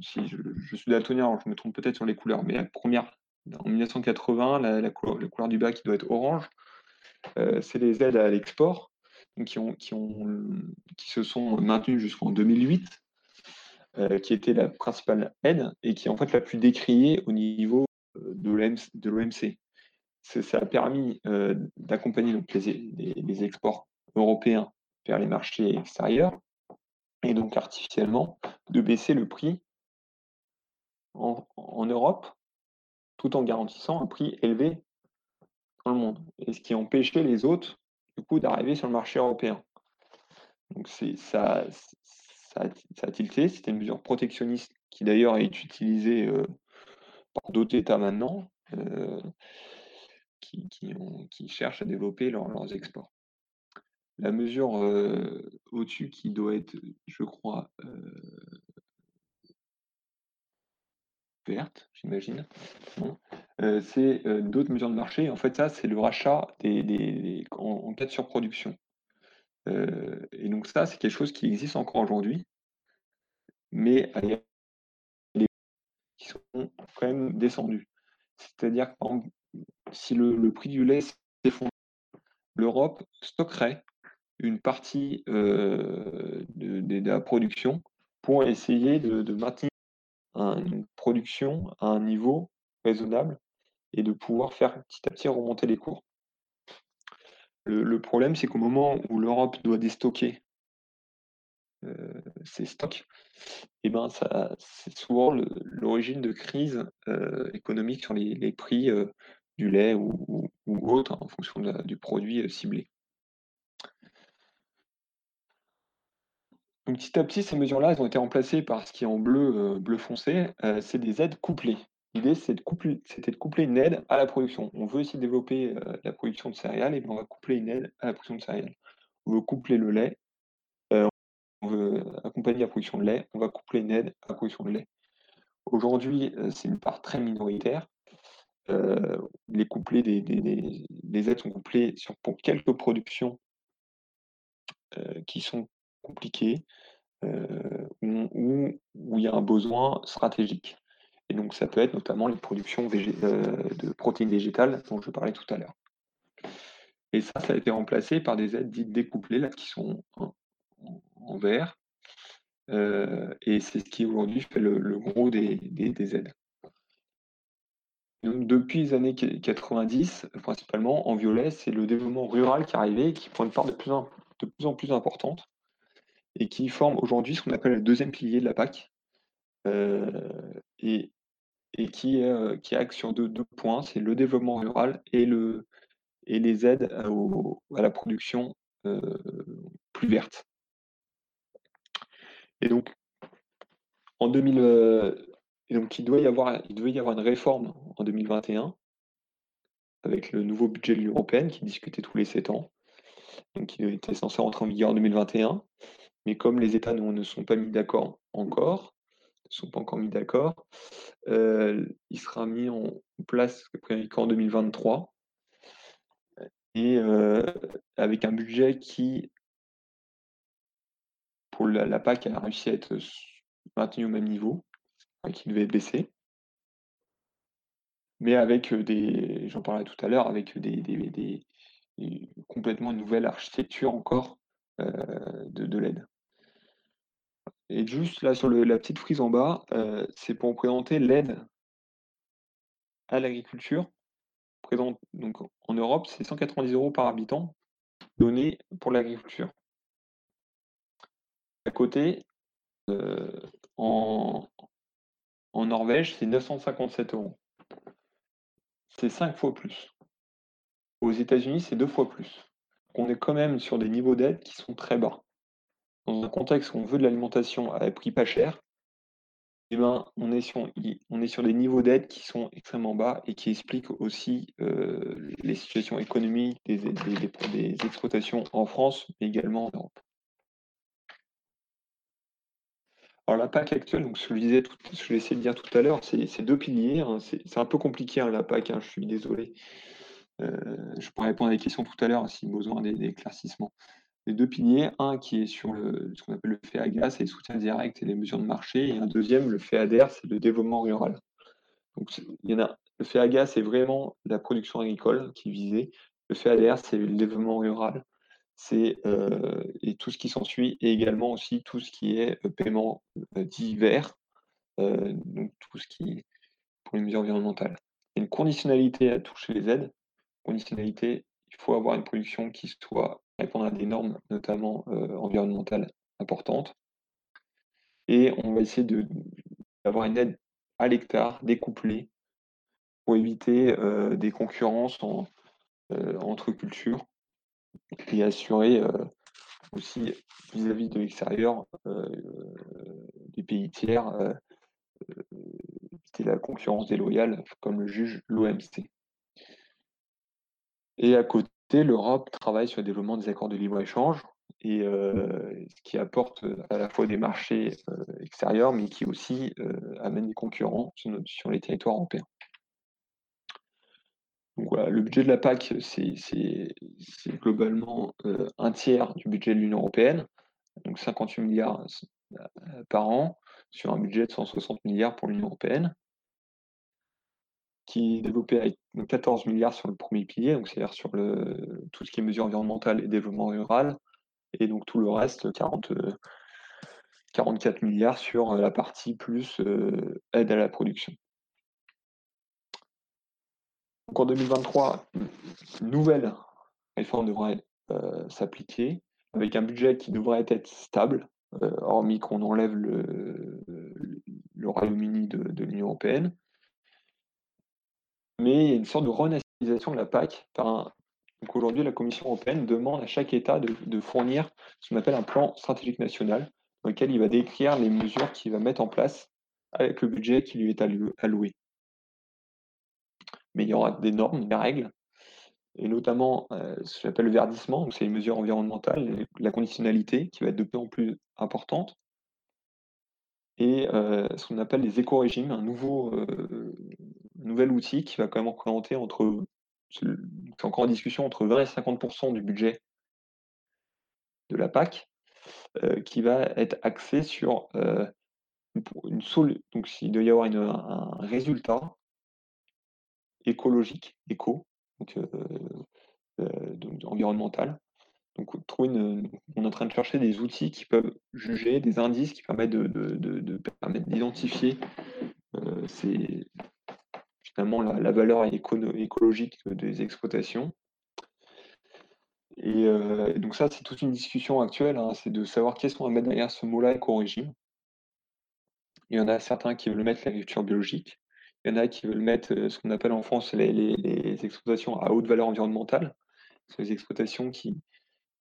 si je suis daltonien, je me trompe peut-être sur les couleurs, mais la première en 1980, la la couleur du bas qui doit être orange, c'est les aides à l'export qui, se sont maintenues jusqu'en 2008, euh, qui était la principale aide et qui est en fait la plus décriée au niveau de l'OMC. Ça a permis d'accompagner les, les, exports européens vers les marchés extérieurs et donc artificiellement de baisser le prix en Europe tout en garantissant un prix élevé le monde, et ce qui empêchait les autres, du coup, d'arriver sur le marché européen. Donc c'est ça, ça, a tilté, c'était une mesure protectionniste qui d'ailleurs est utilisée euh, par d'autres États maintenant, euh, qui, qui, cherchent à développer leurs exports. La mesure euh, au-dessus qui doit être, je crois, verte, j'imagine. Euh, c'est euh, d'autres mesures de marché. En fait, ça, c'est le rachat des, en, cas de surproduction. Euh, et donc ça, c'est quelque chose qui existe encore aujourd'hui. mais qui sont quand même descendus. C'est-à-dire que, si le, prix du lait s'effondre, l'Europe stockerait une partie de, la production pour essayer de, de maintenir un, une production à un niveau raisonnable et de pouvoir faire petit à petit remonter les cours. Le, problème, c'est qu'au moment où l'Europe doit déstocker euh, ses stocks, eh ben c'est souvent l'origine de crises euh, économiques sur les, prix euh, du lait ou, ou, ou autre, hein, en fonction du produit ciblé. Donc petit à petit, ces mesures-là, elles ont été remplacées par ce qui est en bleu, euh, bleu foncé, euh, c'est des aides couplées. L'idée, de c'était de coupler une aide à la production. On veut aussi développer euh, la production de céréales, et bien on va coupler une aide à la production de céréales. On veut coupler le lait, on veut accompagner la production de lait, on va coupler une aide à la production de lait. Aujourd'hui, c'est une part très minoritaire. Les couplés des, des, aides sont couplées sur, pour quelques productions qui sont compliquées, euh, où, il y a un besoin stratégique. Et donc, ça peut être notamment les productions de protéines végétales dont je parlais tout à l'heure. Et ça, ça a été remplacé par des aides dites découplées, là, qui sont en, vert. Et c'est ce qui aujourd'hui fait le, gros des, aides. Donc, depuis les années 90, principalement, en violet, c'est le développement rural qui est arrivé et qui prend une part de plus en, de plus, en plus importante et qui forme aujourd'hui ce qu'on appelle le deuxième pilier de la PAC, euh, et, qui, euh, qui sur deux, points, c'est le développement rural et, le, et les aides à, la production euh, plus verte. Et donc, en 2000, euh, et donc il doit y avoir, devait y avoir une réforme en 2021 avec le nouveau budget de l'Union européenne qui discutait tous les sept ans. Donc il était censé rentrer en vigueur en 2021. Mais comme les États ne sont pas mis d'accord encore, ne sont pas encore mis d'accord, il sera mis en place qu'en 2023 et avec un budget qui, pour la, PAC, a réussi à être maintenu au même niveau, qui devait baisser, mais avec des, j'en parlais tout à l'heure, avec des, complètement nouvelle architecture encore de l'aide. Et juste là sur la petite frise en bas, euh, c'est pour présenter l'aide à l'agriculture. Donc en Europe, c'est 190 euros par habitant donné pour l'agriculture. À côté, euh, en, en Norvège, c'est 957 euros. C'est cinq fois plus. Aux États-Unis, c'est deux fois plus. On est quand même sur des niveaux d'aide qui sont très bas dans un contexte où on veut de l'alimentation à prix pas cher, eh ben, on, est sur, des niveaux d'aide qui sont extrêmement bas et qui expliquent aussi euh, les situations économiques des, exploitations en France, mais également en Europe. Alors la PAC actuelle, donc ce que je disais, de dire tout à l'heure, c'est deux piliers. Hein, c'est un peu compliqué hein, la PAC, hein, je suis désolé. Euh, je pourrais répondre à des questions tout à l'heure si besoin d'éclaircissement les deux piliers, un qui est sur le, ce qu'on appelle le FEAGA, c'est le soutien direct et les mesures de marché, et un deuxième, le FEADER, c'est le développement rural. Donc, il y en a, le FEAGA, c'est vraiment la production agricole qui est visée. Le FEADER, c'est le développement rural. C'est euh, et tout ce qui s'ensuit, et également aussi tout ce qui est euh, paiement euh, divers, donc tout ce qui est pour les mesures environnementales. Il y a une conditionnalité à toucher les aides. Conditionnalité, il faut avoir une production qui soit répondre à des normes, notamment euh, environnementales importantes. Et on va essayer d'avoir une aide à l'hectare découplée pour éviter euh, des concurrences en, euh, entre cultures et assurer aussi vis-à-vis -vis de l'extérieur des pays tiers la concurrence déloyale comme le juge l'OMC. Et à côté l'Europe travaille sur le développement des accords de libre-échange et euh, ce qui apporte à la fois des marchés euh, extérieurs, mais qui aussi euh, amène des concurrents sur, sur, les territoires européens. Donc voilà, le budget de la PAC, c'est globalement euh, un tiers du budget de l'Union européenne, donc 58 milliards euh, par an, sur un budget de 160 milliards pour l'Union européenne, qui est développé avec 14 milliards sur le premier pilier, donc c'est-à-dire sur tout ce qui est mesures environnementales et développement rural, et donc tout le reste, 40, 44 milliards sur la partie plus aide à la production. Donc en 2023, une nouvelle réforme devrait s'appliquer, avec un budget qui devrait être stable, hormis qu'on enlève le, Royaume-Uni de l'Union européenne. Mais il y a une sorte de renationalisation de la PAC donc aujourd'hui, la Commission européenne demande à chaque État de, de fournir ce qu'on appelle un plan stratégique national, dans lequel il va décrire les mesures qu'il va mettre en place avec le budget qui lui est alloué. Mais il y aura des normes, des règles, et notamment euh, ce que j'appelle le verdissement, donc c'est les mesures environnementales, la conditionnalité qui va être de plus en plus importante, et euh, ce qu'on appelle les éco-régimes, un nouveau, euh, nouvel outil qui va quand même représenter entre, c'est encore en discussion, entre 20 et 50% du budget de la PAC, euh, qui va être axé sur euh, une, solution. Donc, s'il doit y avoir un résultat écologique, éco, euh, donc environnemental, donc, trouver une, on est en train de chercher des outils qui peuvent juger, des indices qui permettent de, d'identifier ces, finalement la, valeur éco écologique des exploitations. Et, euh, et, donc ça, c'est toute une discussion actuelle, hein, c'est de savoir qu'est-ce qu'on va mettre derrière ce mot-là éco-régime. Il y en a certains qui veulent mettre l'agriculture biologique, il y en a qui veulent mettre euh, ce qu'on appelle en France les, exploitations à haute valeur environnementale, les exploitations qui,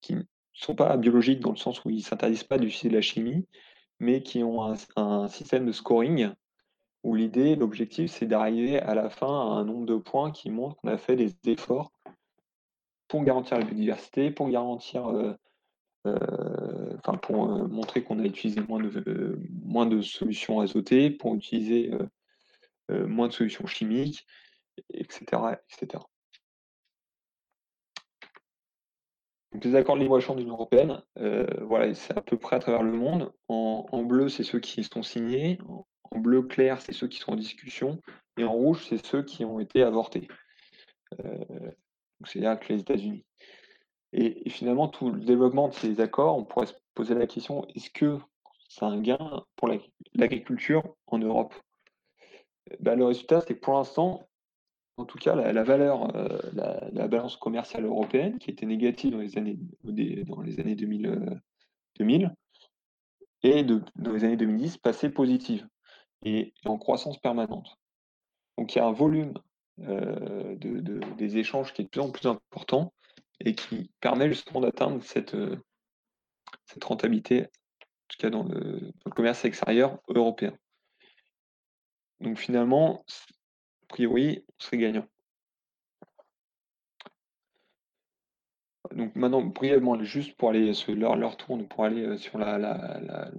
ne sont pas biologiques dans le sens où ils ne s'interdisent pas d'utiliser de la chimie, mais qui ont un, système de scoring où l'idée, l'objectif, c'est d'arriver à la fin à un nombre de points qui montre qu'on a fait des efforts pour garantir la biodiversité, pour garantir, euh, euh, enfin pour euh, montrer qu'on a utilisé moins de, solutions azotées, pour utiliser moins de solutions chimiques, etc., etc. Les accords de libre-échange de l'Union européenne, voilà, c'est à peu près à travers le monde. En, bleu, c'est ceux qui sont signés. En bleu clair, c'est ceux qui sont en discussion. Et en rouge, c'est ceux qui ont été avortés. Euh, C'est-à-dire que les États-Unis. Et, finalement, tout le développement de ces accords, on pourrait se poser la question est-ce que c'est un gain pour l'agriculture en Europe? Ben, Le résultat, c'est que pour l'instant, en tout cas, la, valeur, euh, la, la, balance commerciale européenne, qui était négative dans les années, dans les années 2000, euh, 2000 et dans les années 2010, passée positive et, en croissance permanente. Donc il y a un volume de, de, des échanges qui est de plus en plus important et qui permet justement d'atteindre cette, rentabilité, en tout cas dans le, dans le commerce extérieur européen. Donc finalement, priori, on serait gagnant. Donc maintenant, brièvement, juste pour aller sur leur, leur tourne, pour aller euh, sur la,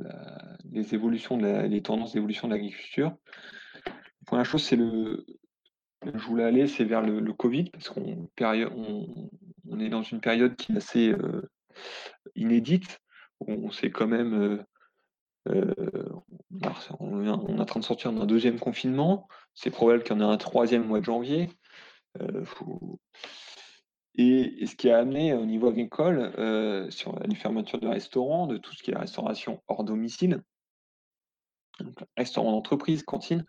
les évolutions, de les tendances d'évolution de l'agriculture. La première chose, c'est le, je voulais aller, c'est vers le, Covid, parce qu'on on, on, est dans une période qui est assez euh, inédite. On quand même euh, on, est en train de sortir d'un deuxième confinement. C'est probable qu'il y en ait un troisième mois de janvier. Faut... et, ce qui a amené au niveau agricole, euh, sur les fermetures de restaurants, de tout ce qui est restauration hors domicile, donc, restaurants d'entreprise, cantines,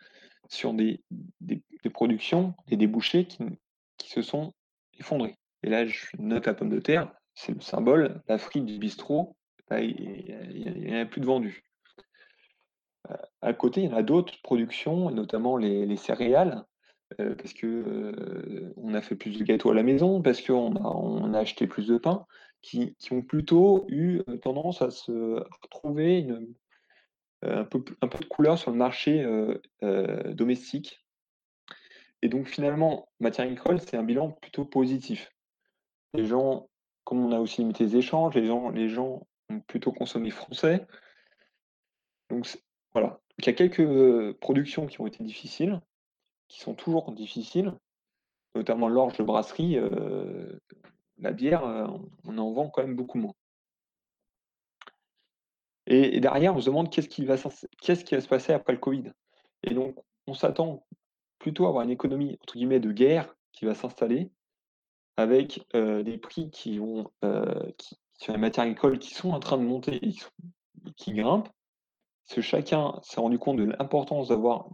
sur des, des, des, productions et des bouchées qui, se sont effondrées. Et là, je note la pomme de terre, c'est le symbole, la frite du bistrot, là, il n'y a plus de vendu à côté, il y en a d'autres productions, notamment les céréales, euh, parce que euh, on a fait plus de gâteaux à la maison, parce qu'on a, on a acheté plus de pain, qui, ont plutôt eu euh, tendance à se retrouver un, peu, de couleur sur le marché domestique. Et donc finalement, matière agricole, c'est un bilan plutôt positif. Les gens, comme on a aussi limité les échanges, les gens, les gens ont plutôt consommé français. Donc voilà. il y a quelques productions qui ont été difficiles, qui sont toujours difficiles, notamment l'orge de brasserie. Euh, la bière, euh, on en vend quand même beaucoup moins. Et, derrière, on se demande qu'est-ce qui, va, qui se passer après le Covid. Et donc, on s'attend plutôt à avoir une économie, entre guillemets, de guerre qui va s'installer, avec des prix qui vont, qui, sur les matières agricoles qui sont en train de monter et qui, grimpent. Parce que chacun s'est rendu compte de l'importance d'avoir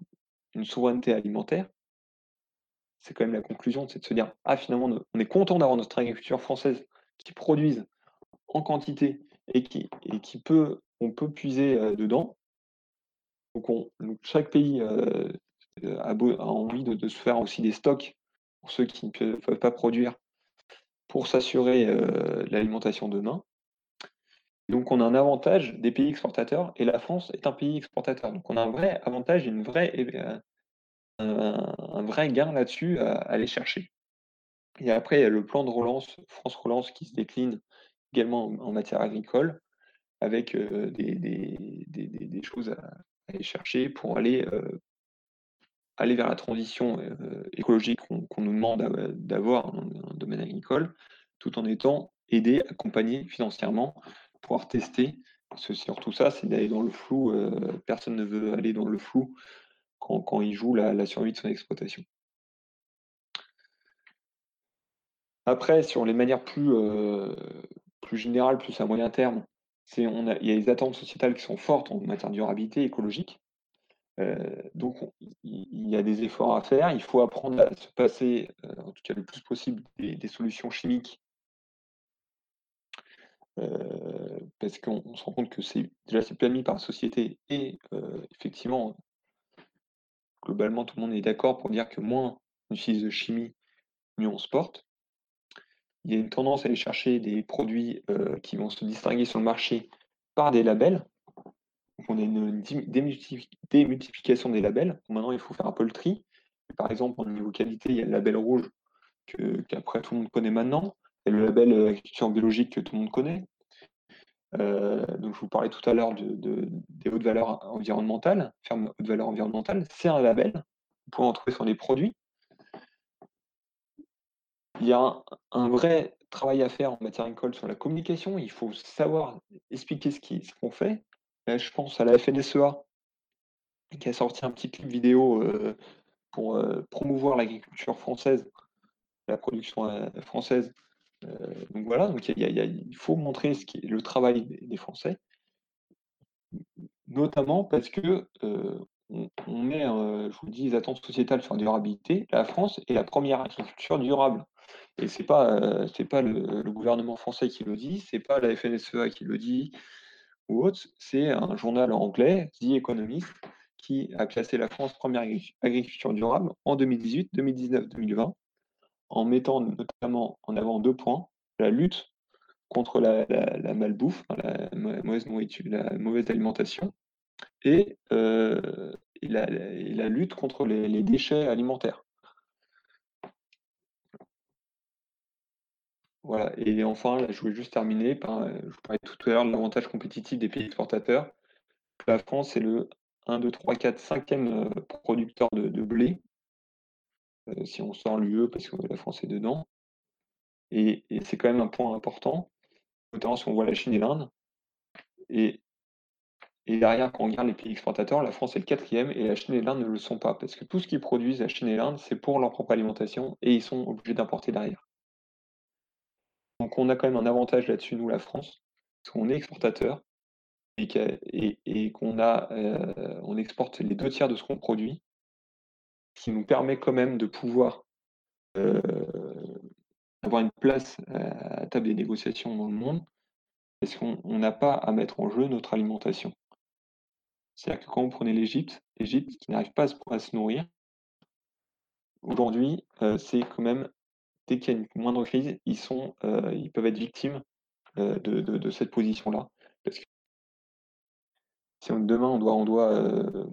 une souveraineté alimentaire. C'est quand même la conclusion, c'est de se dire, ah finalement, on est content d'avoir notre agriculture française qui produise en quantité et qui, peut, on peut puiser dedans. Donc, chaque pays a, envie de, se faire aussi des stocks pour ceux qui ne peuvent pas produire pour s'assurer l'alimentation demain. Donc on a un avantage des pays exportateurs et la France est un pays exportateur. Donc on a un vrai avantage, une vraie, un, vrai gain là-dessus à, aller chercher. Et après, il y a le plan de relance, France Relance, qui se décline également en, matière agricole, avec des, choses à, aller chercher pour aller aller vers la transition euh, écologique qu'on nous demande d'avoir dans le domaine agricole, tout en étant aidé, accompagné financièrement, pouvoir tester. Sur tout ça, c'est d'aller dans le flou. Euh, personne ne veut aller dans le flou quand, il joue la, survie de son exploitation. Après, sur les manières plus, euh, générales, plus à moyen terme, on il y a les attentes sociétales qui sont fortes en matière de durabilité écologique. Euh, donc, il y a des efforts à faire. Il faut apprendre à se passer, en tout cas le plus possible, des, solutions chimiques. Euh, parce qu'on se rend compte que c'est déjà c'est permis par la société et effectivement, globalement, tout le monde est d'accord pour dire que moins on utilise de chimie, mieux on se porte. Il y a une tendance à aller chercher des produits qui vont se distinguer sur le marché par des labels on a une démultiplication des labels. Maintenant, il faut faire un peu le tri. Par exemple, au niveau qualité, il y a le label rouge qu'après tout le monde connaît maintenant, et le label euh, agriculture biologique que tout le monde connaît. Euh, donc, je vous parlais tout à l'heure de, des hautes valeurs environnementales, ferme haute valeur environnementale, c'est un label. Vous pouvez en trouver sur les produits. Il y a un, vrai travail à faire en matière agricole sur la communication. Il faut savoir expliquer ce qu'on fait, je pense à la FNSEA, qui a sorti un petit clip vidéo euh, pour euh, promouvoir l'agriculture française, la production euh, française. Donc voilà, il, faut montrer est le travail des, Français, notamment parce que on, met, je vous le dis, les attentes sociétales sur la durabilité. La France est la première agriculture durable. Et c'est pas, pas le, le, gouvernement français qui le dit, c'est pas la FNSEA qui le dit, autre, c'est un journal anglais, The Economist, qui a classé la France première agriculture durable en 2018, 2019, 2020, en mettant notamment en avant deux points, la lutte contre la, malbouffe, la mauvaise nourriture, la mauvaise alimentation, et, euh, la, lutte contre les déchets alimentaires. Voilà, et enfin, je voulais juste terminer par, euh, je vous parlais tout à l'heure de l'avantage compétitif des pays exportateurs. La France est le 1, 2, 3, 4, 5e producteur de, blé, si on sort l'UE, parce que la France est dedans. Et, c'est quand même un point important, notamment si on voit la Chine et l'Inde. Et, derrière, quand on regarde les pays exportateurs, la France est le quatrième et la Chine et l'Inde ne le sont pas, parce que tout ce qu'ils produisent, la Chine et l'Inde, c'est pour leur propre alimentation et ils sont obligés d'importer derrière. Donc on a quand même un avantage là-dessus, nous, la France, parce qu'on est exportateur et qu'on euh, exporte les deux tiers de ce qu'on produit, qui nous permet quand même de pouvoir avoir une place à, table des négociations dans le monde, parce qu'on n'a pas à mettre en jeu notre alimentation. C'est-à-dire que quand vous prenez l'Égypte, l'Égypte qui n'arrive pas à se, nourrir, aujourd'hui, c'est quand même dès qu'il y a une moindre crise, ils, sont, ils peuvent être victimes de, cette position-là. Parce que si demain on doit, on doit, euh,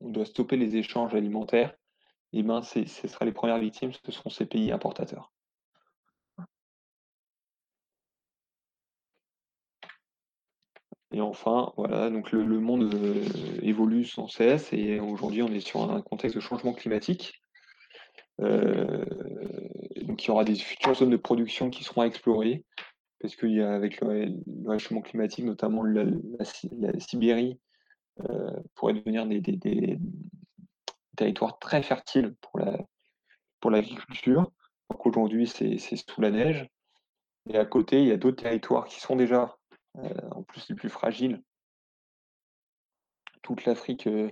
on doit stopper les échanges alimentaires, et eh ben ce sera les premières victimes, ce seront ces pays importateurs. Et enfin, voilà, donc le, monde évolue sans cesse et aujourd'hui on est sur un contexte de changement climatique. Euh, donc il y aura des futures zones de production qui seront explorées parce qu'il y a avec le, réchauffement climatique, notamment la, Sibérie, euh, pourrait devenir des, territoires très fertiles pour la pour l'agriculture. Donc aujourd'hui, c'est sous la neige. Et à côté, il y a d'autres territoires qui sont déjà, euh, en plus, les plus fragiles. Toute l'Afrique euh,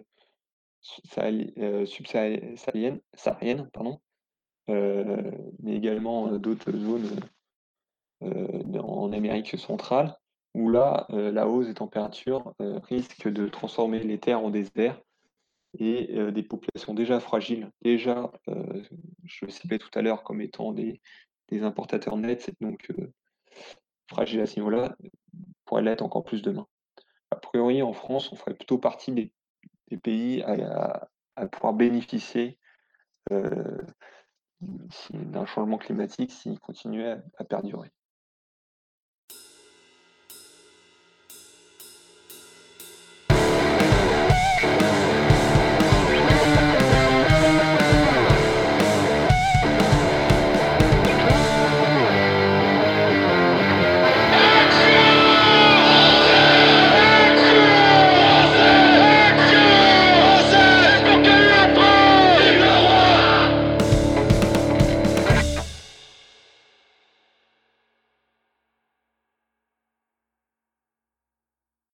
subsaharienne, saharienne, pardon, mais également d'autres zones en Amérique centrale, où là, la hausse des températures risque de transformer les terres en déserts et des populations déjà fragiles, déjà, je le citais tout à l'heure comme étant des, importateurs nets, donc fragiles à ce niveau-là, pourraient l'être encore plus demain. A priori, en France, on ferait plutôt partie des, pays à, pouvoir bénéficier euh, d'un changement climatique s'il continuait à perdurer.